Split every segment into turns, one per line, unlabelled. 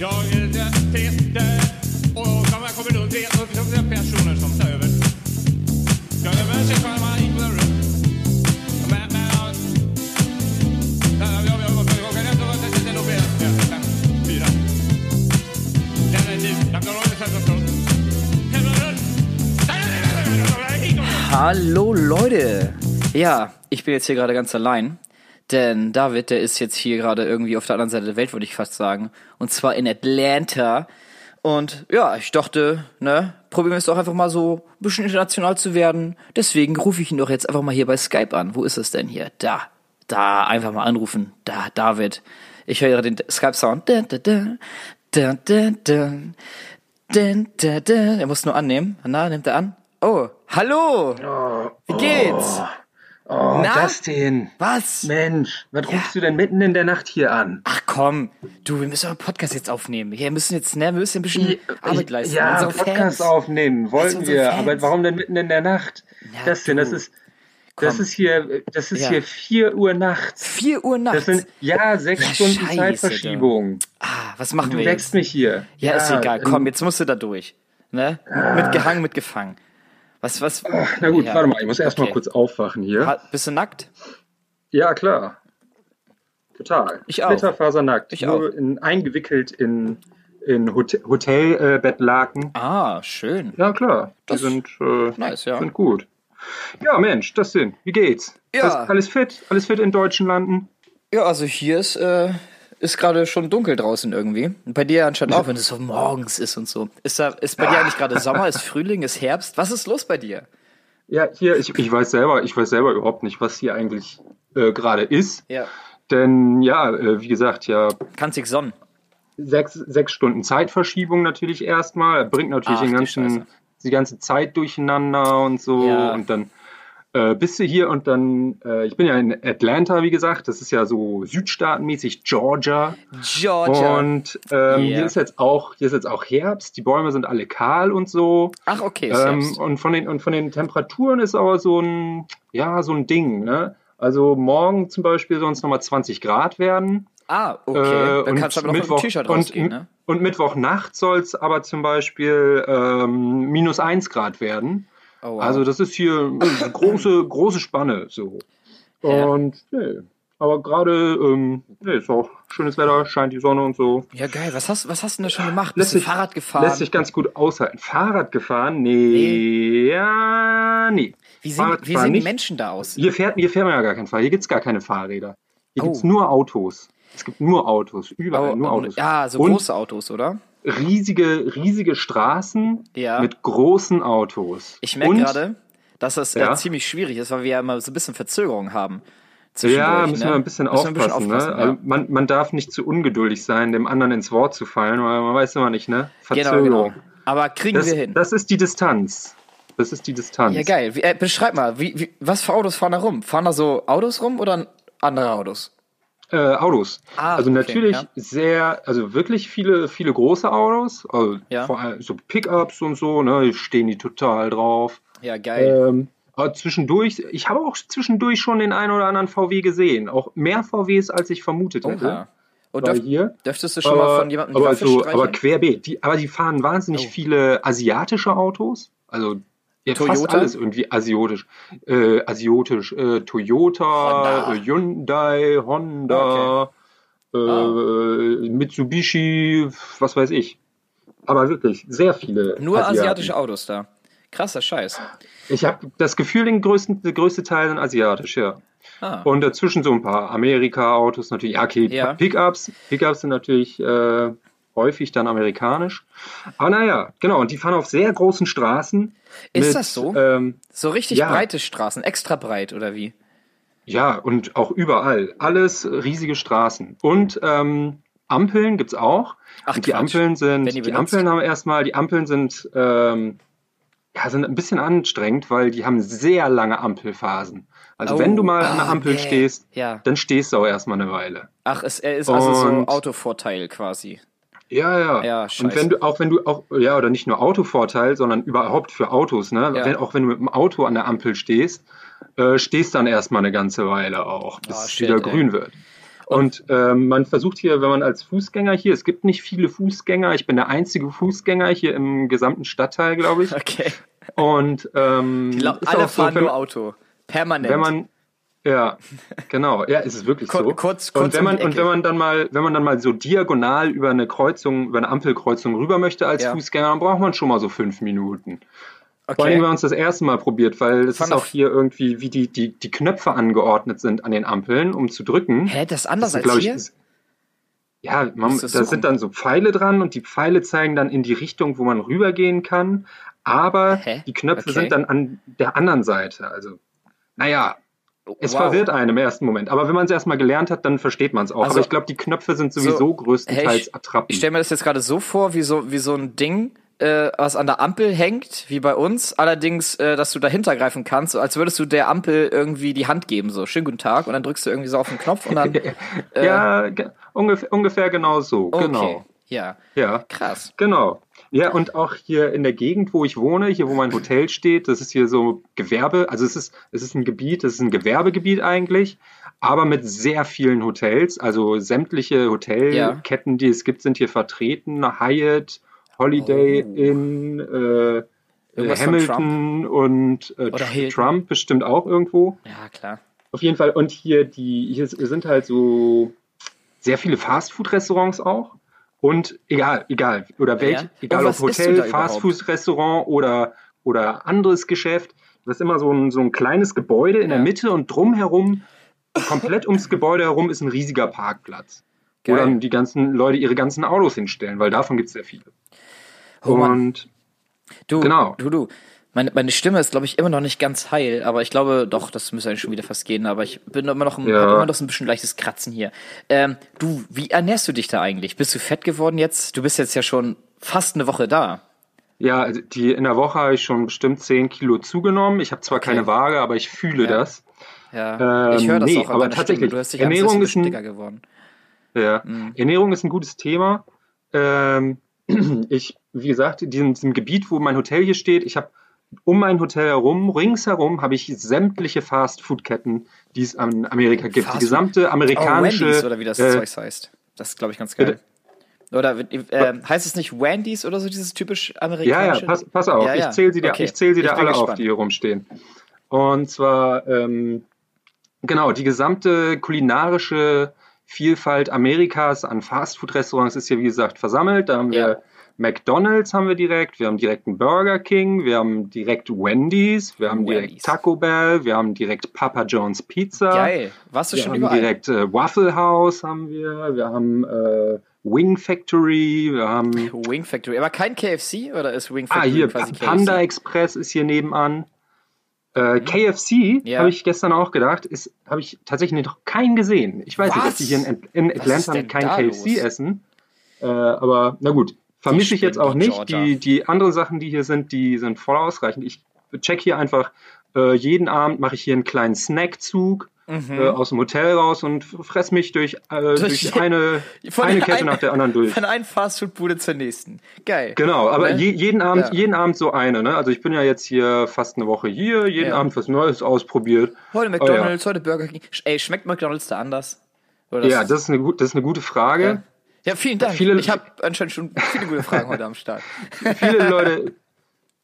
Jag heter Peter och de här kommer runt 300 personer som tar över. Jag är med sig själv, man gick på den runt. Men, men, ja. Ja, ja, ja, ja, jag kan ändå vara lite nog mer. Ja, fem, fyra. Den är tid. Jag klarar av det själv efteråt.
Hallo Leute! Ja, ich bin jetzt hier gerade ganz allein, denn David, der ist jetzt hier gerade irgendwie auf der anderen Seite der Welt, würde ich fast sagen, und zwar in Atlanta. Und ja, ich dachte, ne, probieren wir es doch einfach mal so ein bisschen international zu werden. Deswegen rufe ich ihn doch jetzt einfach mal hier bei Skype an. Wo ist es denn hier? Da, da, einfach mal anrufen. Da, David. Ich höre gerade den Skype-Sound. Er muss nur annehmen. Na, nimmt er an? Oh, hallo! Wie geht's?
Oh,
Na?
Justin.
Was?
Mensch, was rufst du denn mitten in der Nacht hier an?
Ach komm, du, wir müssen einen Podcast jetzt aufnehmen. Wir müssen jetzt, ne, wir müssen ein bisschen Arbeit leisten.
Ja,
Unsere
Podcast
Fans.
aufnehmen, wollten wir.
Fans.
Aber warum denn mitten in der Nacht?
Ja,
Justin,
du.
das ist, das
Komm.
ist hier, das ist
Ja.
hier 4 Uhr nachts.
4 Uhr nachts.
Das sind, ja, sechs
Ja,
Stunden
scheiße,
Zeitverschiebung.
ah, was machen
Du
wir
wächst
jetzt?
mich hier.
Ja, ist egal. Komm, jetzt musst du da durch. Ne? Mitgehangen, mitgefangen. Was, was?
Na gut,
Ja.
warte mal, ich muss erst mal
Okay.
kurz aufwachen hier.
Ha- Bist du nackt?
Ja, klar. Total.
Ich auch.
Splitterfasernackt.
Ich
Nur
auch.
In, eingewickelt in, in Hotel, Hotelbettlaken.
Ah, schön.
Ja, klar. Die
Das-
sind, äh,
Nice, ja.
sind gut. Ja, Mensch, das sind. Wie geht's?
Ja.
Das, alles fit? Alles fit in deutschen Landen?
Ja, also hier ist, äh, ist gerade schon dunkel draußen irgendwie. Und bei dir anscheinend auch, wenn es so morgens ist und so. Ist da, ist bei dir eigentlich gerade Sommer, ist Frühling, ist Herbst? Was ist los bei dir?
Ja, hier, ich, ich weiß selber, ich weiß selber überhaupt nicht, was hier eigentlich äh, gerade ist.
Ja.
Denn ja, äh, wie gesagt, ja,
Kannst dich sonnen.
sechs, sechs Stunden Zeitverschiebung natürlich erstmal. Bringt natürlich
Ach,
den
die
ganzen,
Scheiße.
die ganze Zeit durcheinander und so.
Ja.
Und dann äh, bist du hier und dann, äh, ich bin ja in Atlanta, wie gesagt, das ist ja so südstaatenmäßig Georgia.
Georgia.
Und ähm,
Yeah.
hier ist jetzt auch, hier ist jetzt auch Herbst, die Bäume sind alle kahl und so.
Ach, okay,
Ähm, und von den und von den Temperaturen ist aber so ein ja so ein Ding. Ne? Also morgen zum Beispiel sollen es nochmal 20 Grad werden.
Ah, okay.
Äh,
Dann
und
kannst du aber noch mit
Mittwoch-
dem T-Shirt
und,
rausgehen, ne?
Und Mittwochnacht soll es aber zum Beispiel ähm, minus 1 Grad werden.
Oh, wow.
Also das ist hier eine große, große Spanne so.
Ja.
Und nee, aber gerade ähm, nee, ist auch schönes Wetter, scheint die Sonne und so.
ja, geil. Was hast, was hast du denn da schon gemacht?
Lässt
Bist du
sich-
Fahrrad gefahren?
Lässt sich ganz gut aushalten. Fahrrad gefahren? Nee,
Nee.
ja, nee.
wie sehen,
Fahrrad
wie sehen die. Menschen da aus?
Hier fährt, hier fährt man ja gar keinen Fall. Hier gibt's gar keine Fahrräder. Hier
Oh.
gibt's nur Autos. Es gibt nur Autos, überall
Oh,
nur Autos.
ja, so
Und
große Autos, oder?
Riesige, riesige Straßen
Ja.
mit großen Autos.
Ich merke gerade, dass das
Ja.
ziemlich schwierig ist, weil wir ja immer so ein bisschen Verzögerung haben.
Ja, müssen
ne?
wir ein bisschen
Müssen wir ein
aufpassen.
bisschen
ne? Also
ja.
man, man darf nicht zu ungeduldig sein, dem anderen ins Wort zu fallen, weil man weiß immer nicht, ne?
Genau,
Verzögerung.
genau. Aber kriegen
Das,
wir hin.
das ist die Distanz. Das ist die Distanz.
ja, geil. Wie, äh, beschreib mal, wie, wie, was für Autos fahren da rum? Fahren da so Autos rum oder andere Autos?
Äh, Autos.
Ah,
also
okay,
natürlich
ja.
sehr, also wirklich viele, viele große Autos. Also
Ja.
vor allem so Pickups und so, ne? Stehen die total drauf.
Ja, geil.
Ähm, aber zwischendurch, ich habe auch zwischendurch schon den einen oder anderen VW gesehen. Auch mehr VWs, als ich vermutet hätte.
Oha. Und
Weil
dürf,
hier.
dürftest du schon mal von jemandem
aber, so, aber querbeet. Die, aber die fahren wahnsinnig
Oh.
viele asiatische Autos. Also ja, fast
Toyota?
alles irgendwie asiatisch. Äh, asiatisch. Äh, Toyota,
Honda.
Äh, Hyundai, Honda, äh, Mitsubishi, was weiß ich. Aber wirklich, sehr viele.
Nur
Asiaten.
asiatische Autos da. Krasser Scheiß.
Ich habe das Gefühl, den größten, der größte Teil sind asiatisch, ja.
Ah.
Und dazwischen so ein paar Amerika-Autos natürlich. Ja, okay,
Ja.
Pickups. Pickups sind natürlich äh, häufig dann amerikanisch. Aber naja, genau. Und die fahren auf sehr großen Straßen.
Ist das so?
Ähm,
So richtig
ja.
breite Straßen, extra breit oder wie?
ja, und auch überall. Alles riesige Straßen. Und ähm, Ampeln gibt's auch.
Ach,
und die
Quatsch.
Ampeln sind,
die
die? Ampeln haben erstmal, die Ampeln sind, ähm, ja, sind ein bisschen anstrengend, weil die haben sehr lange Ampelphasen. Also
Oh,
wenn du mal an der
ah,
Ampel
nee.
stehst,
Ja.
dann stehst du auch erstmal eine Weile.
Ach, es, ist also so
Und-
Autovorteil quasi.
Ja, ja.
Ja,
und wenn du, auch wenn du auch, ja, oder nicht nur Autovorteil, sondern überhaupt für Autos, ne?
Ja.
Wenn, auch wenn du mit dem Auto an der Ampel stehst, äh, stehst dann erstmal eine ganze Weile auch, bis
Ah,
es wieder
ey.
grün wird. Und ähm, man versucht hier, wenn man als Fußgänger hier, es gibt nicht viele Fußgänger, ich bin der einzige Fußgänger hier im gesamten Stadtteil, glaube ich.
Okay.
Und ähm, ist
alle
auch so,
fahren
wenn,
nur Auto. Permanent.
wenn man ja, genau, ja, ist es wirklich
Kur-
so.
kurz-
und
kurz
wenn
um
man
die
und wenn man dann mal, wenn man dann mal so diagonal über eine Kreuzung, über eine Ampelkreuzung rüber möchte als
Ja.
Fußgänger, dann braucht man schon mal so fünf Minuten. Vor allem,
okay.
wenn wir uns das erste Mal probiert, weil es ist auch hier irgendwie, wie die, die, die Knöpfe angeordnet sind an den Ampeln, um zu drücken.
Hä, das ist anders
sind,
als
glaub
hier?
ist- ja, man, da
suchen.
sind dann so Pfeile dran und die Pfeile zeigen dann in die Richtung, wo man rübergehen kann. Aber
Hä?
die Knöpfe
Okay.
sind dann an der anderen Seite. Also, naja, es
Wow.
verwirrt einen im ersten Moment. Aber wenn man es erstmal gelernt hat, dann versteht man es auch.
Also-
Aber ich glaube, die Knöpfe sind sowieso
So,
größtenteils
Hey, ich-
Attrappen.
Ich stelle mir das jetzt gerade so vor, wie so, wie so ein Ding, äh, was an der Ampel hängt, wie bei uns. Allerdings, äh, dass du dahinter greifen kannst, als würdest du der Ampel irgendwie die Hand geben, so schönen guten Tag, und dann drückst du irgendwie so auf den Knopf und dann.
ja, ge- ungefähr, ungefähr genau so.
Okay.
Genau.
Ja.
Ja.
Krass.
Genau. Ja, und auch hier in der Gegend, wo ich wohne, hier wo mein Hotel steht, das ist hier so Gewerbe, also es ist, es ist ein Gebiet, es ist ein Gewerbegebiet eigentlich, aber mit sehr vielen Hotels, also sämtliche Hotelketten, die es gibt, sind hier vertreten, Hyatt, Holiday
Oh.
Inn, äh,
Irgendwas
Hamilton und äh,
Hilton.
Trump bestimmt auch irgendwo.
Ja, klar.
Auf jeden Fall. Und hier die, hier sind halt so sehr viele Fastfood-Restaurants auch. Und egal, egal, oder welch,
Ja.
egal ob Hotel? Fastfood-Restaurant oder, oder anderes Geschäft. Das ist immer so ein, so ein kleines Gebäude in
Ja.
der Mitte und drumherum, komplett ums Gebäude herum ist ein riesiger Parkplatz. Wo
Geil.
dann die ganzen Leute ihre ganzen Autos hinstellen, weil davon gibt es sehr viele.
Oh
und
Du,
Genau.
du, du. Meine, meine Stimme ist, glaube ich, immer noch nicht ganz heil, aber ich glaube, doch, das müsste eigentlich schon wieder fast gehen, aber ich bin immer noch,
Ja.
hab immer noch so ein bisschen leichtes Kratzen hier. Ähm, du, wie ernährst du dich da eigentlich? Bist du fett geworden jetzt? Du bist jetzt ja schon fast eine Woche da.
ja, also die, in der Woche habe ich schon bestimmt 10 Kilo zugenommen. Ich habe zwar keine Waage, aber ich fühle
Ja.
das.
Ja,
Ähm,
ich höre das
nee,
auch
aber tatsächlich,
Stimme. Du hast dich an
Ernährung ist ein-
dicker geworden.
Ja.
Mhm.
Ernährung ist ein gutes Thema. Ähm, ich, wie gesagt, in diesem, diesem Gebiet, wo mein Hotel hier steht, ich habe um mein Hotel herum, ringsherum, habe ich sämtliche Fast-Food-Ketten, die es in Amerika gibt. Die gesamte
Oh,
amerikanische.
Wendy's oder wie das
äh,
Zeugs heißt. Das ist, glaube ich, ganz geil. Oder äh, heißt es nicht Wendy's oder so, dieses typisch
Ja,
amerikanische?
ja, pass, pass auf,
Ja, ja.
ich zähle sie dir,
Okay.
ich zähl sie dir alle auf,
gespannt.
die hier rumstehen. Und zwar, ähm, genau, die gesamte kulinarische Vielfalt Amerikas an Fastfood-Restaurants ist hier, wie gesagt, versammelt. Da haben wir
Ja.
McDonalds haben wir direkt, wir haben direkt einen Burger King, wir haben direkt Wendy's, wir haben
Wendy's.
direkt Taco Bell, wir haben direkt Papa John's Pizza.
Geil. Warst du
Wir
schon
haben
überall?
direkt äh, Waffle House haben wir, wir haben äh, Wing Factory, wir haben
Wing Factory. Aber kein KFC oder ist Wing
Ah,
Factory
hier,
quasi KFC?
Panda Express ist hier nebenan. Äh, KFC,
Ja.
habe ich gestern auch gedacht, ist habe ich tatsächlich noch keinen gesehen. Ich weiß nicht,
Was?
dass die hier in, in Atlanta kein KFC
los?
essen. Äh, aber na gut, vermische ich jetzt auch nicht. Die, die anderen Sachen, die hier sind, die sind voll ausreichend. Ich check hier einfach, äh, jeden Abend mache ich hier einen kleinen Snackzug
Mhm.
äh, aus dem Hotel raus und fress mich durch, äh, durch eine,
Von
eine
der
Kette
einen-
nach der anderen durch.
Von einer Fastfood-Bude zur nächsten. Geil.
Genau, aber
Ne?
je, jeden Abend,
Ja.
jeden Abend so eine, ne? Also ich bin ja jetzt hier fast eine Woche hier, jeden
Ja.
Abend was Neues ausprobiert.
Heute McDonalds, heute Burger King. Ey, schmeckt McDonalds da anders?
Oh ja, das ist eine, das ist eine gute Frage.
Ja, vielen Dank.
Viele-
ich habe anscheinend schon viele gute Fragen heute am Start.
Viele Leute,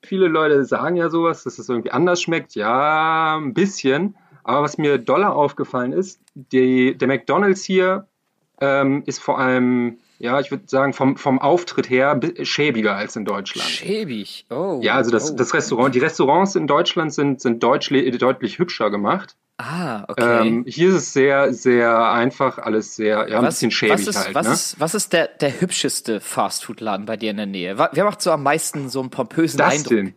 viele Leute sagen ja sowas, dass es irgendwie anders schmeckt. Ja, ein bisschen. Aber was mir doller aufgefallen ist, die, der McDonalds hier ähm, ist vor allem, ja, ich würde sagen, vom, vom Auftritt her bi- schäbiger als in Deutschland.
Schäbig. Oh.
Ja, also das,
oh.
das Restaurant, die Restaurants in Deutschland sind, sind deutlich, deutlich hübscher gemacht.
Ah, okay.
Ähm, hier ist es sehr, sehr einfach, alles sehr, ja, ein bisschen schäbig
was ist,
halt.
was
ne?
ist, was ist der, der hübscheste Fastfood-Laden bei dir in der Nähe? Wer macht so am meisten so einen pompösen
das
Eindruck?
denn?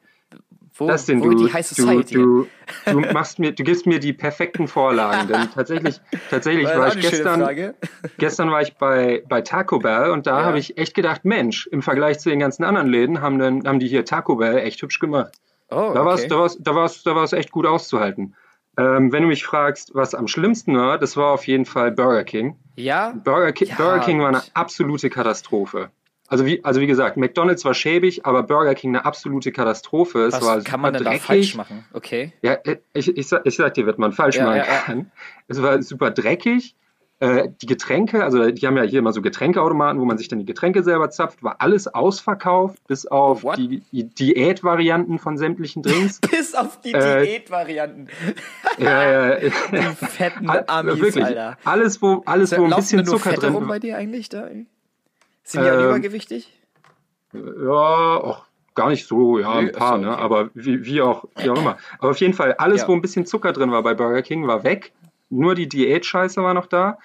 Wo,
Das denn,
wo
du,
die High
du,
Society?
du, du machst mir, du gibst mir die perfekten Vorlagen, denn tatsächlich, tatsächlich
War
war ich gestern, gestern war ich bei, bei Taco Bell und da
Ja.
habe ich echt gedacht, Mensch, im Vergleich zu den ganzen anderen Läden haben, dann, haben die hier Taco Bell echt hübsch gemacht.
Oh,
Da war es
okay.
da war's, da war's, da war's echt gut auszuhalten. Ähm, wenn du mich fragst, was am schlimmsten war, das war auf jeden Fall Burger King.
Ja?
Burger, Ki
Ja,
Burger King war eine absolute Katastrophe. Also wie, also wie gesagt, McDonalds war schäbig, aber Burger King eine absolute Katastrophe. Es
Was
war
kann man denn da falsch machen? Okay.
Ja, ich, ich, sag, ich sag dir, was man falsch
Ja,
machen
ja, ja.
kann. Es war super dreckig. Äh, die Getränke, also die haben ja hier immer so Getränkeautomaten, wo man sich dann die Getränke selber zapft, war alles ausverkauft, bis auf
What?
die, die Diätvarianten von sämtlichen Drinks.
Bis auf die
Äh,
Diätvarianten.
ja, ja,
Die fetten Amis,
wirklich,
Alter.
alles, wo, alles, wo ein bisschen Zucker drin war.
bei dir eigentlich da? ey? Sind die auch
Ähm,
übergewichtig?
Ja, auch gar nicht so, ja,
Nö,
ein paar,
ja
ne?
okay.
Aber wie, wie, auch, wie auch immer. Aber auf jeden Fall, alles,
Ja.
wo ein bisschen Zucker drin war bei Burger King, war weg. Nur die Diät-Scheiße war noch da.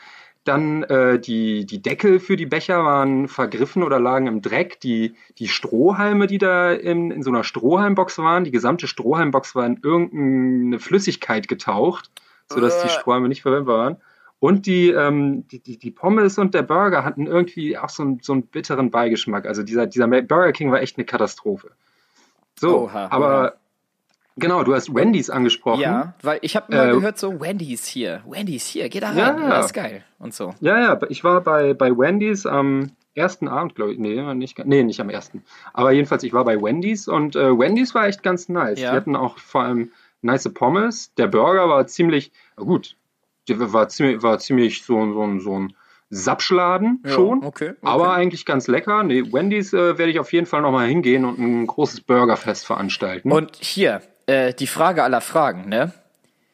Dann äh, die, die Deckel für die Becher waren vergriffen oder lagen im Dreck. Die, die Strohhalme, die da in, in so einer Strohhalmbox waren, die gesamte Strohhalmbox war in irgendeine Flüssigkeit getaucht, sodass die
Uah.
Strohhalme nicht verwendbar waren. Und die, ähm, die, die, die Pommes und der Burger hatten irgendwie auch so einen, so einen bitteren Beigeschmack. Also dieser, dieser Burger King war echt eine Katastrophe. So,
Oha,
aber
oha.
genau, du hast Wendy's angesprochen.
Ja, weil ich habe immer
Äh,
gehört so, Wendy's hier, Wendy's hier, geh da rein,
Ja,
das ist geil und so.
Ja, ja, ich war bei, bei Wendy's am ersten Abend, glaube ich. Nee, nicht, nee, nicht am ersten. Aber jedenfalls, ich war bei Wendy's und äh, Wendy's war echt ganz nice.
Ja.
Die hatten auch vor allem nice Pommes. Der Burger war ziemlich, gut, der war ziemlich, war ziemlich so, so, ein- so ein Sapschladen
Ja,
schon.
okay, okay.
Aber eigentlich ganz lecker. Nee, Wendy's äh, werde ich auf jeden Fall nochmal hingehen und ein großes Burgerfest veranstalten.
Und hier, äh, die Frage aller Fragen, ne?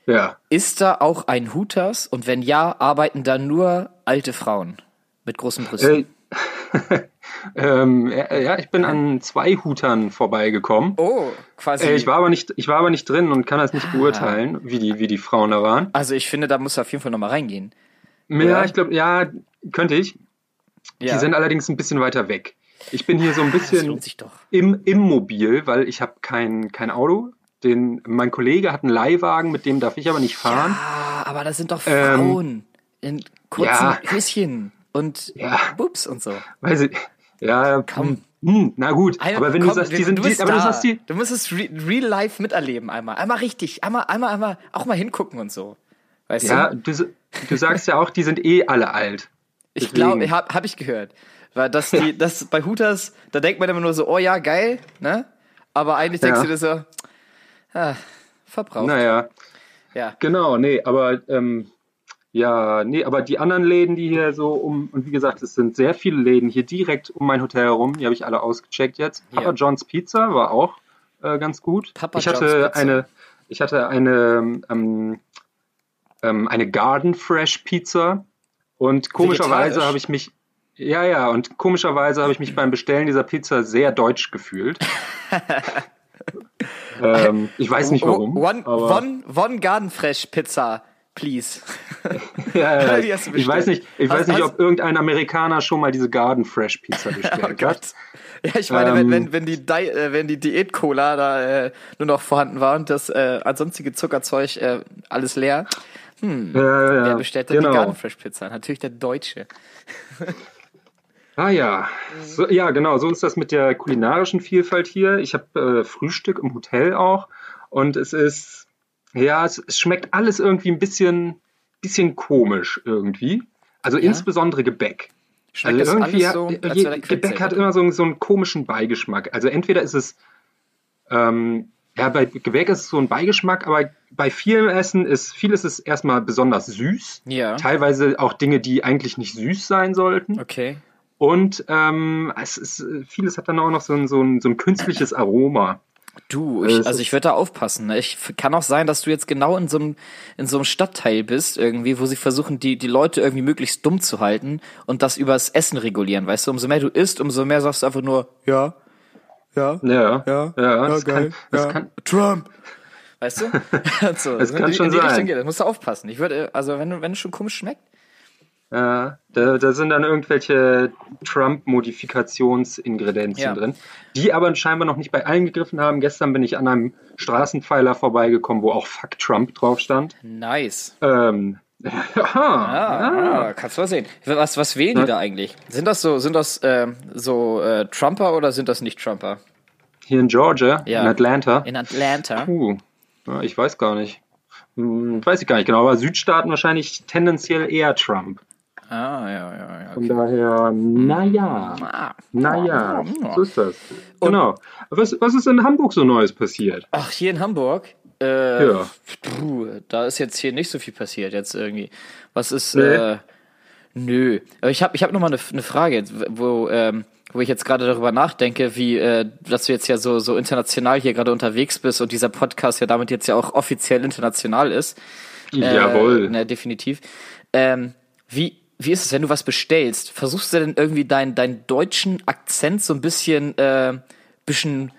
ja.
Ist da auch ein Hooters und wenn ja, arbeiten da nur alte Frauen mit großen Brüsten?
Äh, ähm, ja, ja, ich bin an zwei Hutern vorbeigekommen.
oh, quasi.
Äh, ich, war aber nicht, ich war aber nicht drin und kann das
Ah.
nicht beurteilen, wie die, wie die Frauen da waren.
also ich finde, da musst du auf jeden Fall nochmal reingehen.
Ja,
Ja.
ich glaube, ja, könnte ich.
Ja,
Die sind allerdings ein bisschen weiter weg. Ich bin hier so ein
das
bisschen im, im Mobil, weil ich habe kein, kein Auto. Den, mein Kollege hat einen Leihwagen, mit dem darf ich aber nicht fahren.
Ah, aber das sind doch
Ähm,
Frauen in kurzen
ja.
Höschen und
Ja.
Bubs und so.
Weiß ich, ja,
Komm.
Hm, na gut, aber wenn
komm,
du sagst, die sind,
du
die, aber du sagst die,
Du musst es re real life miterleben einmal. Einmal richtig. Einmal, einmal, einmal auch mal hingucken und so. Weißt
ja,
du?
du, du sagst ja auch, die sind eh alle alt.
Ich glaube, hab, hab ich gehört. Weil das, die, das bei Hooters, da denkt man immer nur so, oh ja, geil, ne? Aber eigentlich denkst
Ja.
du dir so, ah, verbraucht.
Naja,
Ja.
Genau, nee, aber ähm, ja, nee, aber die anderen Läden, die hier so um, und wie gesagt, es sind sehr viele Läden hier direkt um mein Hotel herum, die habe ich alle ausgecheckt jetzt. Papa
Ja.
John's Pizza war auch äh, ganz gut.
Papa
ich
John's
hatte
Pizza.
eine, ich hatte eine, ähm, ähm, eine Garden Fresh Pizza und komischerweise habe ich mich ja, ja, und komischerweise habe ich mich beim Bestellen dieser Pizza sehr deutsch gefühlt. ähm, ich weiß nicht warum.
One, one, one Garden Fresh Pizza, please.
Ja, ja, ich weiß nicht, ich
Hast-
weiß nicht,
hast-
ob irgendein Amerikaner schon mal diese Garden Fresh Pizza bestellt
Oh
hat.
Gott. Ja, ich meine, wenn,
Ähm,
wenn, wenn die, Di äh, wenn die Diät-Cola da äh, nur noch vorhanden war und das äh, ansonstige Zuckerzeug äh, alles leer,
Ja, ja,
wer bestellt denn
genau.
die Garden Fresh Pizza? Natürlich der Deutsche.
Ah ja, so, ja genau, so ist das mit der kulinarischen Vielfalt hier. Ich habe äh, Frühstück im Hotel auch und es ist, ja, es, es schmeckt alles irgendwie ein bisschen, bisschen komisch irgendwie. Also insbesondere Gebäck.
Schmeckt
also
das
irgendwie
alles so,
hat,
als
je, Gebäck hat immer so, so einen komischen Beigeschmack. Also entweder ist es, ähm, ja, bei Gebäck ist es so ein Beigeschmack, aber bei vielem Essen ist, vieles ist erstmal besonders süß.
Ja.
Teilweise auch Dinge, die eigentlich nicht süß sein sollten.
Okay.
Und ähm, es ist, vieles hat dann auch noch so ein, so ein, so ein künstliches Aroma.
Du,
Äh,
ich, also ich würde da aufpassen. Ne? Ich kann auch sein, dass du jetzt genau in so einem in so einem Stadtteil bist irgendwie, wo sie versuchen, die die Leute irgendwie möglichst dumm zu halten und das übers Essen regulieren. Weißt du, umso mehr du isst, umso mehr sagst du einfach nur ja, ja,
Ja,
ja,
ja, das kann, das
ja.
kann,
Trump. Weißt du? So,
Das
in
kann
die,
schon
in die Richtung
sein.
geht. Das musst du aufpassen. Ich würde, also wenn du wenn es schon komisch schmeckt,
Ja, da, da sind dann irgendwelche Trump-Modifikationsingredienzien
Ja.
drin, die aber scheinbar noch nicht bei allen gegriffen haben. Gestern bin ich an einem Straßenpfeiler vorbeigekommen, wo auch Fuck Trump drauf stand.
nice.
Ähm,
Ah, ah, kannst du mal sehen. Was, was wählen die da eigentlich? Sind das so, sind das ähm, so äh, Trumper oder sind das nicht Trumper?
Hier in Georgia,
Ja.
in Atlanta.
In Atlanta.
Puh, ich weiß gar nicht. Hm, weiß ich gar nicht genau, aber Südstaaten wahrscheinlich tendenziell eher Trump.
Ah, ja, ja, ja.
Von daher, naja,
Ah.
naja,
Ja.
so ist das. Genau. Was, was ist in Hamburg so Neues passiert?
Ach, hier in Hamburg? Äh,
Ja.
puh, da ist jetzt hier nicht so viel passiert jetzt irgendwie. Was ist,
Nee.
äh, Nö. Aber ich habe ich hab noch mal eine, eine Frage, wo, ähm, wo ich jetzt gerade darüber nachdenke, wie, äh, dass du jetzt ja so, so international hier gerade unterwegs bist und dieser Podcast ja damit jetzt ja auch offiziell international ist. Äh,
Jawohl.
Ne, definitiv. Ähm, wie, wie ist es, wenn du was bestellst? Versuchst du denn irgendwie deinen deinen deutschen Akzent so ein bisschen, äh, bisschen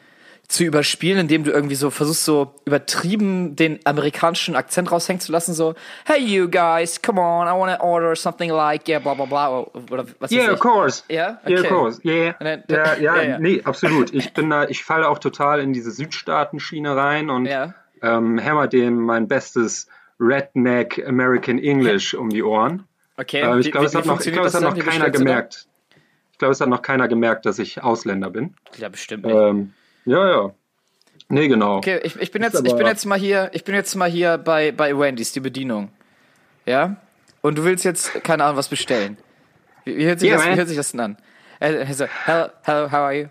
zu überspielen, indem du irgendwie so versuchst, so übertrieben den amerikanischen Akzent raushängen zu lassen, so, hey you guys, come on, I wanna order something like, yeah, blah blah blah, oder was
Yeah, of course.
Ja?
Yeah, of
Okay.
course. Yeah.
Dann-
ja, ja,
ja, ja.
nee, absolut. Ich bin da, ich falle auch total in diese Südstaaten-Schiene rein und
Ja.
ähm, hämmer dem mein bestes Redneck American English um die Ohren.
Okay,
Äh,
wie-
ich glaube, es hat noch, ich
funktioniert
glaube, es hat noch
dann?
Keiner gemerkt. Ich glaube, es hat noch keiner gemerkt, dass ich Ausländer bin.
dann? Ja, bestimmt nicht.
Ähm, ja, ja. Nee, genau.
Okay, ich, ich bin jetzt, ich
aber-
bin jetzt mal hier, ich bin jetzt mal hier bei, bei Wendy's, die Bedienung. Ja? Und du willst jetzt, keine Ahnung, was bestellen. Wie, wie, hört, sich
Yeah,
das, wie hört sich das denn an? Äh, so, hello, hello, how are you?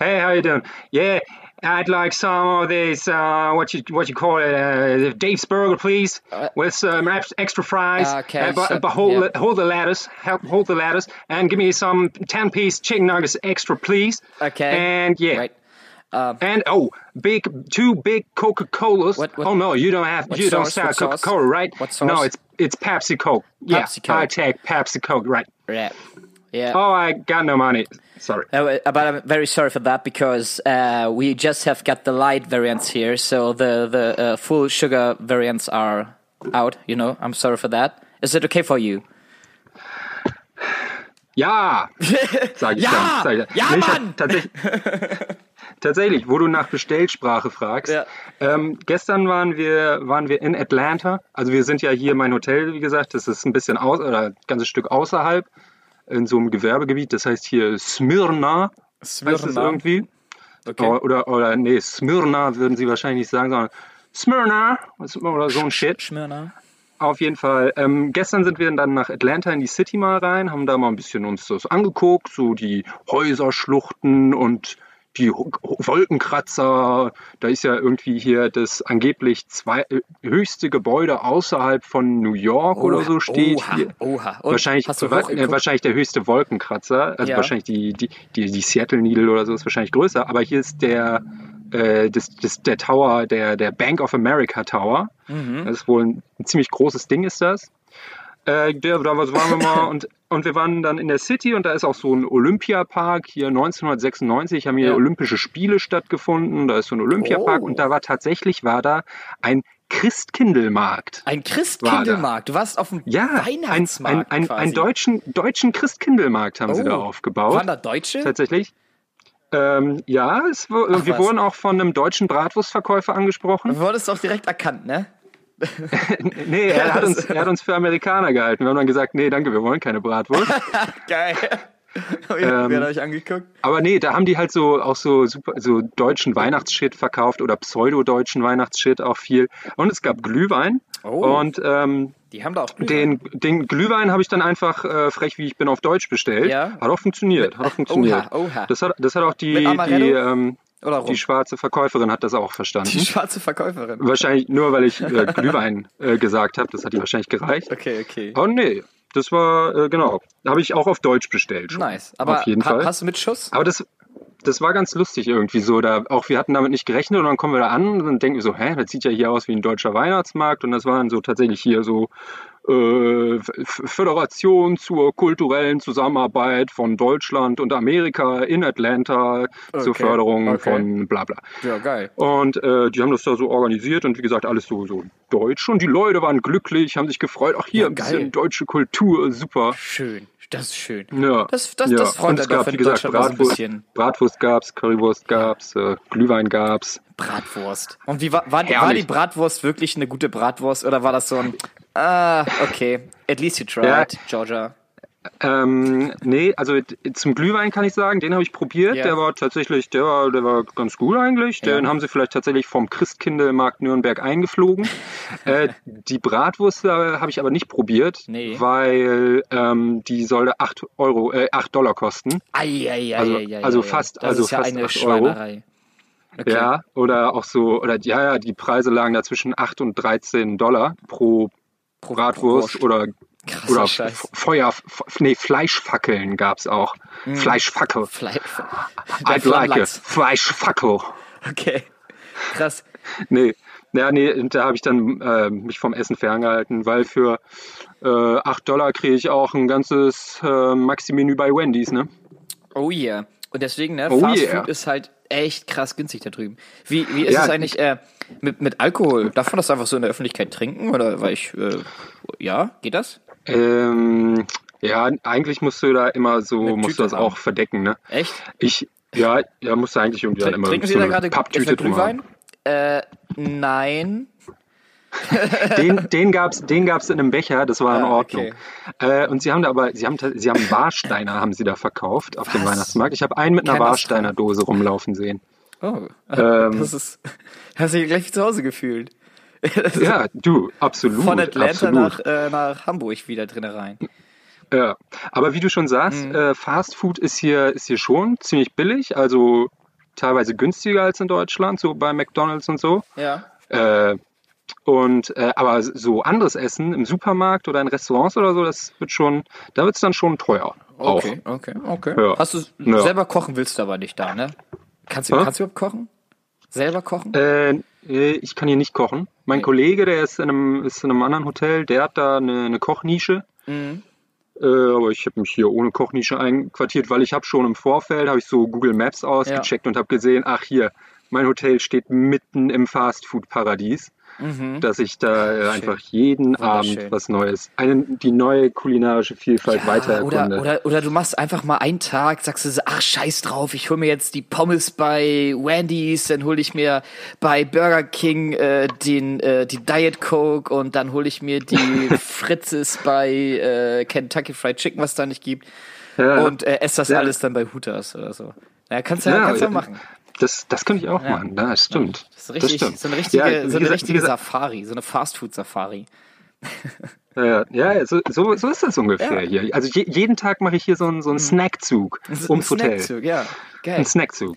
Hey, how you doing? Yeah, I'd like some of this, uh, what you what you call it, uh, Dave's Burger, please, with some extra fries.
Okay,
Uh, but,
so-
but hold,
yeah.
the, hold the lettuce, help hold the lettuce, and give me some ten-piece chicken nuggets extra, please.
Okay.
And yeah.
Right.
And oh, big two big Coca Colas. Oh no, you don't have you don't sell Coca Cola, right?
What sauce?
No, it's it's Pepsi Coke. Yeah,
Pepsi Coke.
I take Pepsi Coke, right?
Yeah. Yeah.
Oh, I got no money. Sorry.
Uh, but I'm very sorry for that because uh, we just have got the light variants here, so the the uh, full sugar variants are out. You know, I'm sorry for that. Is it okay for you?
Ja, sag ich
Ja!
dann. Sag ich dann.
Ja,
hab
Mann!
Tatsächlich, tatsächlich, wo du nach Bestellsprache fragst.
Ja.
Ähm, gestern waren wir, waren wir in Atlanta. Also wir sind ja hier, mein Hotel, wie gesagt, das ist ein bisschen aus, oder ein ganzes Stück außerhalb, in so einem Gewerbegebiet. Das heißt hier Smyrna, heißt es
Smyrna.
irgendwie.
Okay.
Oder, oder, nee, Smyrna würden sie wahrscheinlich nicht sagen, sondern Smyrna oder so ein Shit.
Schmyrna.
Auf jeden Fall. Ähm, gestern sind wir dann nach Atlanta in die City mal rein, haben da mal ein bisschen uns das angeguckt, so die Häuserschluchten und die Wolkenkratzer. Da ist ja irgendwie hier das angeblich zwei, äh, höchste Gebäude außerhalb von New York oder so steht.
Oha,
hier.
oha. Und
Wahrscheinlich, äh, wahrscheinlich der höchste Wolkenkratzer, also
Ja.
wahrscheinlich die, die, die, die Seattle Needle oder so ist wahrscheinlich größer, aber hier ist der, äh, das, das, der Tower, der, der Bank of America Tower.
Mhm.
Das ist wohl ein, ein ziemlich großes Ding, ist das. Äh, der, da waren wir mal und, und wir waren dann in der City und da ist auch so ein Olympiapark. Hier 1996 haben hier
Ja.
Olympische Spiele stattgefunden. Da ist so ein Olympiapark
Oh.
und da war tatsächlich war da ein Christkindlmarkt.
Ein Christkindlmarkt. Du warst auf dem
Ja, ein, ein,
Weihnachtsmarkt
ein,
quasi.
einen deutschen, deutschen Christkindlmarkt haben sie da
Oh.
aufgebaut.
Waren da Deutsche?
Tatsächlich. Ähm, ja, es,
Ach,
wir
was.
wurden auch von einem deutschen Bratwurstverkäufer angesprochen.
Du wurdest auch direkt erkannt, ne?
Nee, er hat, uns, er hat uns für Amerikaner gehalten. Wir haben dann gesagt, nee, danke, wir wollen keine Bratwurst.
Geil. Wie,
Ähm,
wie hat euch angeguckt?
Aber nee, da haben die halt so auch so super, so deutschen Weihnachtsshit verkauft oder pseudo-deutschen Weihnachtsshit auch viel. Und es gab Glühwein.
Oh.
Und ähm,
Die haben da auch Glühwein.
den, den Glühwein habe ich dann einfach äh, frech, wie ich bin, auf Deutsch bestellt.
Ja.
Hat auch funktioniert. Hat auch funktioniert.
Oha, oha.
Das, hat, das hat auch die, die, ähm,
Oder rum?
die schwarze Verkäuferin hat das auch verstanden.
Die schwarze Verkäuferin.
Wahrscheinlich nur, weil ich äh, Glühwein äh, gesagt habe. Das hat die wahrscheinlich gereicht.
Okay, okay.
Oh nee, das war, äh, genau. Habe ich auch auf Deutsch bestellt. Schon.
Nice. Aber
auf jeden
ha
Fall.
hast du mit Schuss?
Aber das, das war ganz lustig irgendwie so. Da, auch wir hatten damit nicht gerechnet und dann kommen wir da an und dann denken wir so, hä, das sieht ja hier aus wie ein deutscher Weihnachtsmarkt und das waren so tatsächlich hier so äh, Föderation zur kulturellen Zusammenarbeit von Deutschland und Amerika in Atlanta zur
Okay,
Förderung
okay.
von bla bla.
Ja, geil.
Und äh, die haben das da so organisiert und wie gesagt, alles so, so deutsch. Und die Leute waren glücklich, haben sich gefreut. Ach, hier
Ja,
ein bisschen deutsche Kultur, super.
Schön. Das ist schön.
Ja.
Das, das,
ja.
das freut
gab,
wenn Deutschland so ein
Bratwurst,
bisschen
Bratwurst gab's, Currywurst gab's, äh, Glühwein gab's.
Bratwurst. Und wie war, war, war die. Bratwurst wirklich eine gute Bratwurst oder war das so ein, ah, okay, at least you tried,
Ja.
Georgia.
Ähm, nee, also zum Glühwein kann ich sagen, den habe ich probiert.
Ja.
Der war tatsächlich, der war, der war ganz gut eigentlich. Den
Ja.
haben sie vielleicht tatsächlich vom Christkindlmarkt Nürnberg eingeflogen. äh, die Bratwurst äh, habe ich aber nicht probiert,
Nee.
weil ähm, die sollte 8 Euro, äh, 8 Dollar kosten.
Ei, ei, ei,
Also-
ei,
also fast-
das
also
ist ja
fast
eine
8 Euro.
Okay.
Ja, oder auch so, oder ja, ja, die Preise lagen da zwischen 8 und 13 Dollar pro
Pro-
Bratwurst
pro
oder
Krasser
Oder
Scheiß.
Feuer, nee, Fleischfackeln gab's auch. Fleischfackel.
Fle
I'd like it. Fleischfackel.
Okay. Krass.
Nee, ja, nee, da habe ich dann äh, mich vom Essen ferngehalten, weil für äh, 8 Dollar kriege ich auch ein ganzes äh, Maxi-Menü bei Wendy's, ne?
Oh yeah. Und deswegen, ne,
Oh
Fast
yeah.
Food ist halt echt krass günstig da drüben. Wie, wie ist
Ja,
es eigentlich äh, mit, mit Alkohol? Darf man das einfach so in der Öffentlichkeit trinken? Oder weil ich, äh, ja, geht das?
Ähm, ja, eigentlich musst du da immer so,
Eine
musst
Tüte
du das
haben.
auch verdecken, ne?
Echt?
Ich, ja, ja, musst du eigentlich irgendwie dann immer
Trinken Sie
so
da
eine
gerade
Papptüte drum
Glühwein?
haben.
Äh, nein.
Den, den gab's, den gab's in einem Becher, das war in
Ah,
Ordnung. Äh, und sie haben da aber, sie haben, ta- sie haben Warsteiner haben sie da verkauft auf dem
Was?
Weihnachtsmarkt. Ich habe einen mit einer
Kein
Warsteiner Dose rumlaufen sehen.
Oh,
Ähm,
das ist, hast du dich gleich wie zu Hause gefühlt.
Ja, du, absolut.
Von Atlanta
absolut.
nach, äh, nach Hamburg wieder drin rein.
Ja, aber wie du schon sagst,
Mhm.
äh, Fast Food ist hier, ist hier schon ziemlich billig, also teilweise günstiger als in Deutschland, so bei McDonalds und so.
Ja.
Äh, und äh, aber so anderes Essen im Supermarkt oder in Restaurants oder so, das wird schon, da wird es dann schon teuer. Auch.
Okay, okay, okay.
Ja.
Hast du
Ja.
selber kochen willst du aber nicht da, ne? Kannst du, kannst du überhaupt kochen? Selber kochen?
Äh, ich kann hier nicht kochen. Mein
Nee.
Kollege, der ist in einem, ist in einem anderen Hotel, der hat da eine, eine Kochnische.
Mhm.
Äh, aber ich habe mich hier ohne Kochnische einquartiert, weil ich habe schon im Vorfeld, habe ich so Google Maps ausgecheckt und habe gesehen, ach hier, mein Hotel steht mitten im Fastfood-Paradies, dass ich da äh, einfach jeden
Mhm.
Abend was Neues, eine, die neue kulinarische Vielfalt weiter
oder,
erkunde.
oder, oder du machst einfach mal einen Tag, sagst du so, ach scheiß drauf, ich hol mir jetzt die Pommes bei Wendy's, dann hol ich mir bei Burger King äh, den, äh, die Diet Coke und dann hol ich mir die Fritzes bei äh, Kentucky Fried Chicken, was da nicht gibt.
Ja.
Und äh, ess das
Ja.
alles dann bei Hooters oder so. Ja, kannst du ja,
Ja,
kannst ja
äh,
machen.
Das, das könnte ich auch
Ja.
machen, das stimmt.
Das ist richtig,
stimmt.
so eine richtige,
Ja,
so eine
gesagt-
richtige Safari, so eine Fastfood-Safari.
Ja, ja so, so, so ist das ungefähr
Ja.
hier. Also je, jeden Tag mache ich hier so einen, so einen Snackzug ums
Ein
Hotel.
Snackzug, ja. Geil.
Ein Snackzug.